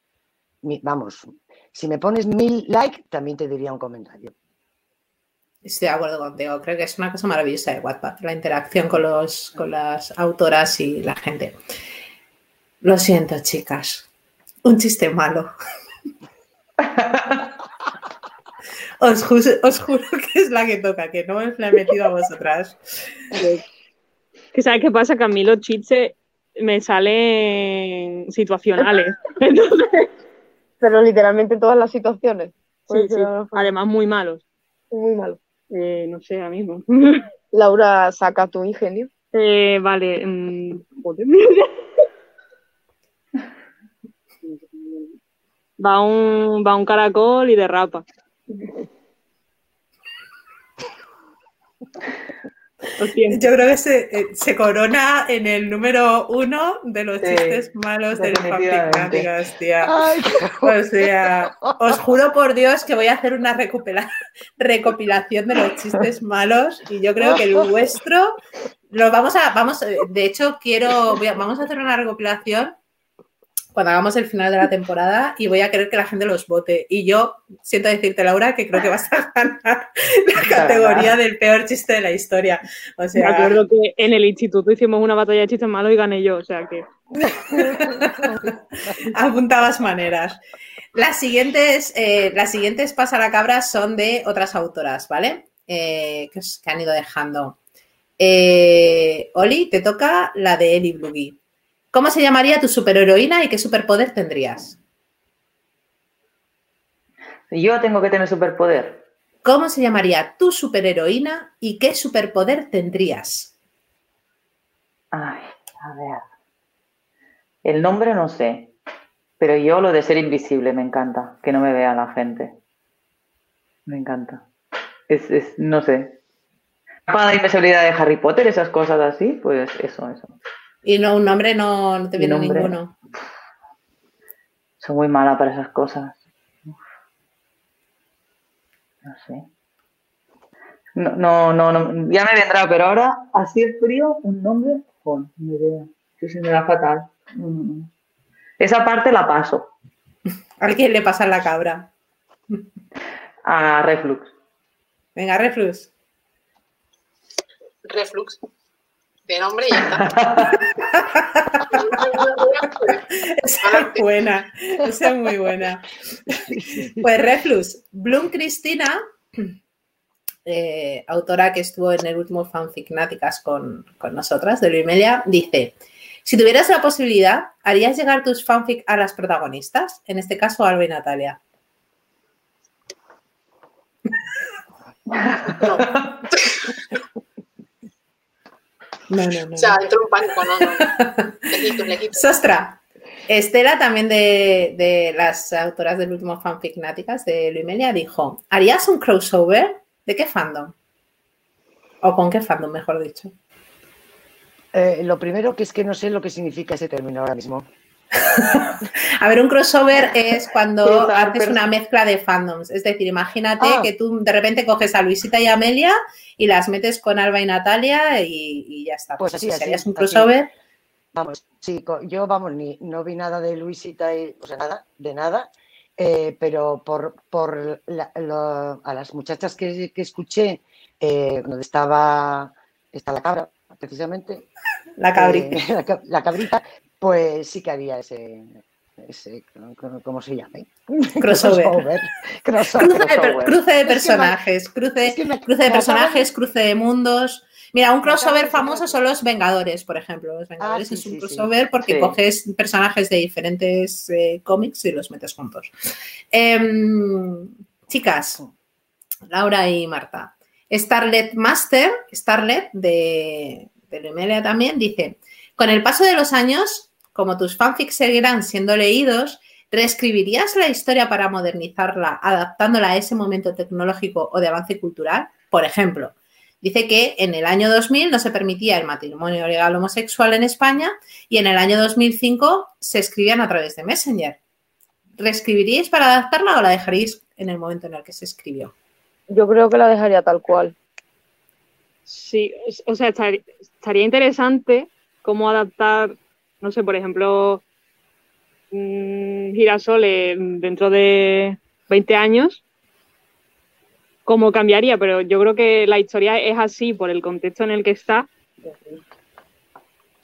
vamos, si me pones mil likes, también te diría un comentario. Estoy de acuerdo contigo. Creo que es una cosa maravillosa de WhatsApp, la interacción con, los, con las autoras y la gente. Lo siento, chicas. Un chiste malo. os, os, juro que es la que toca, que no me la he metido a vosotras. Que sabes qué pasa, que a mí los chistes me salen situacionales. Pero literalmente todas las situaciones. Sí, sí. Además, muy malos. Muy malos. Eh, no sé, a mismo. Laura, saca tu ingenio. Eh, vale. Mm, va, un, va un caracol y derrapa. Yo creo que se, eh, se, corona en el número uno de los chistes malos del fanfic tía. O sea, os juro por Dios que voy a hacer una recopilación de los chistes malos y yo creo que el vuestro lo vamos a, vamos, de hecho quiero, vamos a hacer una recopilación cuando hagamos el final de la temporada y voy a querer que la gente los vote. Y yo siento decirte, Laura, que creo que vas a ganar la categoría del peor chiste de la historia. O sea, Me acuerdo que en el instituto hicimos una batalla de chistes malos y gané yo, o sea que. apuntabas maneras. Las siguientes, eh, las siguientes pasa la cabra son de otras autoras, ¿vale? Eh, que, os- que han ido dejando. Eh, Oli, te toca la de Ellie Bluggy. ¿Cómo se llamaría tu superheroína y qué superpoder tendrías? Yo tengo que tener superpoder. ¿Cómo se llamaría tu superheroína y qué superpoder tendrías? Ay, a ver. El nombre no sé, pero yo lo de ser invisible me encanta, que no me vea la gente. Me encanta. Es, es no sé. Para la invisibilidad de Harry Potter, esas cosas así, pues eso, eso. Y no, un nombre no, no te viene Nombre. ninguno. Soy muy mala para esas cosas. Uf. No sé. No, no, no, no, ya me vendrá, pero ahora, así es frío, un nombre, con ni idea. Que se me da fatal. Mm. Esa parte la paso ¿A quién le pasa la cabra? a Reflux. Venga, Reflux. Reflux. De nombre y ya está. Esa es buena, esa es muy buena. Pues Reflux, Bloom Cristina, eh, autora que estuvo en el último fanfic Náticas con, con nosotras, de Luimelia, dice, si tuvieras la posibilidad, ¿harías llegar tus fanfic a las protagonistas? En este caso, Alba y Natalia. No, no, no. O sea, entro en pánico, no, no. Sostra. Estela, también de, de las autoras del último fanfic Náticas de Luimelia, dijo: ¿Harías un crossover? ¿De qué fandom? ¿O con qué fandom, mejor dicho? Eh, lo primero que es que no sé lo que significa ese término ahora mismo. A ver, un crossover es cuando haces una mezcla de fandoms. Es decir, imagínate Ah. que tú de repente coges a Luisita y Amelia y las metes con Alba y Natalia y, y ya está. Pues así, si así, harías un así. crossover. Vamos, sí, yo, vamos, ni, no vi nada de Luisita, y, o sea, nada, de nada, eh, pero por, por la- lo- a las muchachas que, que escuché, eh, donde estaba, está la cabra, precisamente, La cabrita. eh, la, ca- la cabrita, pues sí que había ese, ese ¿cómo- ¿cómo se llama? Crossover. Crossover. Cruce de, per- crossover. cruce de Es que me- personajes, cruce, es que me- cruce de personajes, cruce de mundos. Mira, un crossover famoso son los Vengadores, por ejemplo. Los Vengadores sí, es un sí, sí. crossover porque coges personajes de diferentes eh, cómics y los metes juntos. Em, chicas, Laura y Marta. Starlet Master, Starlet de, de Lumelia también, dice: Con el paso de los años, como tus fanfics seguirán siendo leídos, ¿reescribirías la historia para modernizarla, adaptándola a ese momento tecnológico o de avance cultural? Por ejemplo, dice que en el año 2000 no se permitía el matrimonio legal homosexual en España y en el año 2005 se escribían a través de Messenger. ¿Reescribiríais para adaptarla o la dejaríais en el momento en el que se escribió? Yo creo que la dejaría tal cual. Sí, o sea, estar- estaría interesante cómo adaptar, no sé, por ejemplo, mm, Girasol eh, dentro de 20 años, cómo cambiaría, pero yo creo que la historia es así por el contexto en el que está.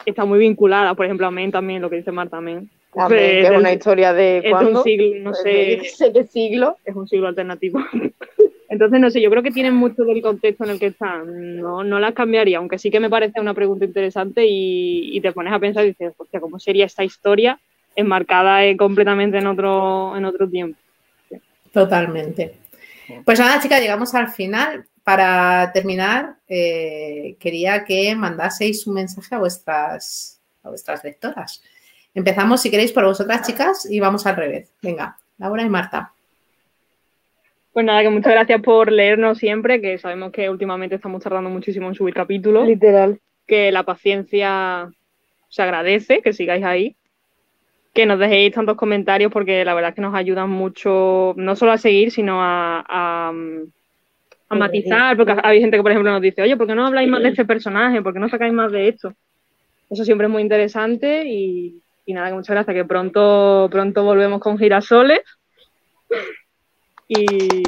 Está muy vinculada, por ejemplo, a Men también, lo que dice Marta Men. Es una historia de es de cuándo. un siglo, no sé, de- qué siglo. es un siglo alternativo. Entonces, no sé, yo creo que tienen mucho del contexto en el que están. No, no las cambiaría, aunque sí que me parece una pregunta interesante y, te pones a pensar y dices, hostia, ¿cómo sería esta historia enmarcada eh, completamente en otro, en otro tiempo? Totalmente. Pues nada, chicas, llegamos al final. Para terminar, eh, quería que mandaseis un mensaje a vuestras, a vuestras lectoras. Empezamos, si queréis, por vosotras, chicas, y vamos al revés. Venga, Laura y Marta. Pues nada, que muchas gracias por leernos siempre, que sabemos que últimamente estamos tardando muchísimo en subir capítulos. Literal. que la paciencia se agradece, que sigáis ahí, que nos dejéis tantos comentarios porque la verdad es que nos ayudan mucho, no solo a seguir, sino a, a, a matizar, porque hay gente que, por ejemplo, nos dice, oye, ¿por qué no habláis más de este personaje? ¿Por qué no sacáis más de esto? Eso siempre es muy interesante y, Y nada, que muchas gracias, que pronto, pronto volvemos con girasoles. Y,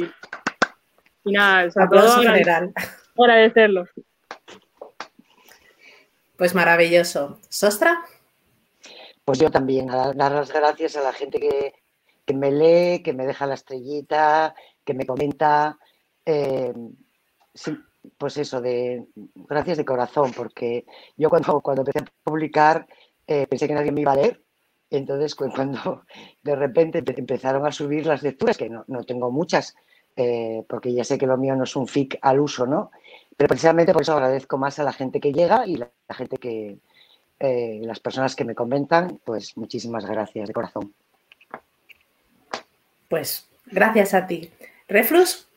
y nada, o todo general. agradecerlo. Pues maravilloso. ¿Sostra? Pues yo también, dar las gracias a la gente que, me lee, que me deja la estrellita, que me comenta. Eh, pues eso, de gracias de corazón, porque yo cuando, cuando empecé a publicar eh, pensé que nadie me iba a leer. Entonces, cuando de repente empezaron a subir las lecturas, que no, tengo muchas, eh, porque ya sé que lo mío no es un FIC al uso, ¿no? Pero precisamente por eso agradezco más a la gente que llega y la, gente que, eh, las personas que me comentan, pues muchísimas gracias de corazón. Pues gracias a ti. Reflux.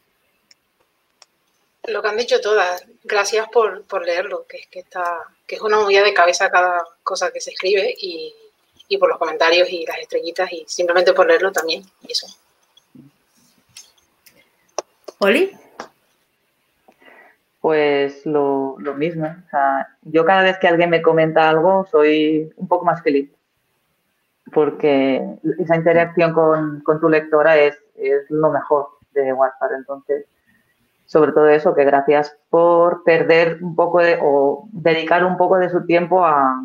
Lo que han dicho todas, gracias por, leerlo, que es que está, que es una movida de cabeza cada cosa que se escribe y, y por los comentarios y las estrellitas y simplemente por leerlo también. Y eso. Oli pues lo, mismo. O sea, yo cada vez que alguien me comenta algo soy un poco más feliz, porque esa interacción con, tu lectora es, lo mejor de WhatsApp. Entonces, sobre todo eso, que gracias por perder un poco de, o dedicar un poco de su tiempo a,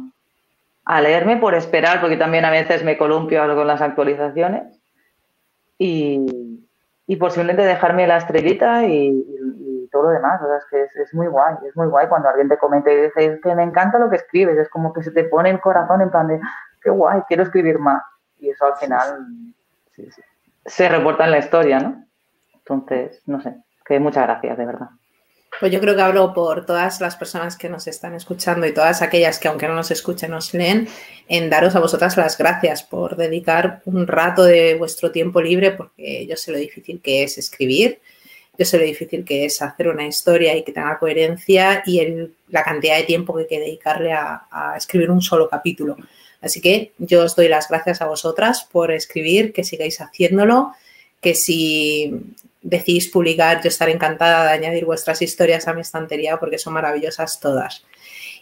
leerme, por esperar, porque también a veces me columpio algo con las actualizaciones. Y, y por simplemente dejarme la estrellita y, todo lo demás. O sea, es que es, muy guay, es muy guay cuando alguien te comenta y dice que me encanta lo que escribes, es como que se te pone el corazón en plan de qué guay, quiero escribir más. Y eso al final se reporta en la historia, ¿no? Entonces, no sé, que muchas gracias, de verdad. Pues yo creo que hablo por todas las personas que nos están escuchando y todas aquellas que aunque no nos escuchen nos leen, en daros a vosotras las gracias por dedicar un rato de vuestro tiempo libre, porque yo sé lo difícil que es escribir, yo sé lo difícil que es hacer una historia y que tenga coherencia y la cantidad de tiempo que hay que dedicarle a, escribir un solo capítulo. Así que yo os doy las gracias a vosotras por escribir, que sigáis haciéndolo, que si decidís publicar, yo estaré encantada de añadir vuestras historias a mi estantería porque son maravillosas todas.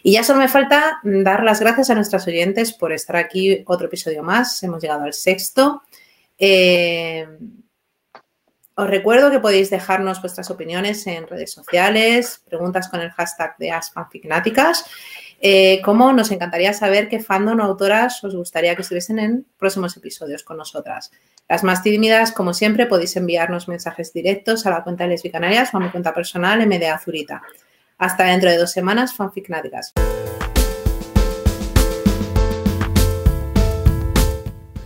Y ya solo me falta dar las gracias a nuestras oyentes por estar aquí otro episodio más. Hemos llegado al sexto. Eh, os recuerdo que podéis dejarnos vuestras opiniones en redes sociales, preguntas con el hashtag de AsFanficnáticas. Eh, como nos encantaría saber qué fandom o autoras os gustaría que estuviesen en próximos episodios con nosotras. Las más tímidas, como siempre, podéis enviarnos mensajes directos a la cuenta de Lesbicanarias o a mi cuenta personal MD Azurita. Hasta dentro de dos semanas, fanficnáticas.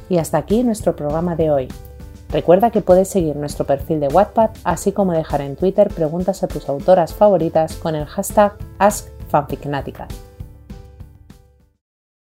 Y hasta aquí nuestro programa de hoy. Recuerda que puedes seguir nuestro perfil de Wattpad, así como dejar en Twitter preguntas a tus autoras favoritas con el hashtag AskFanficnática.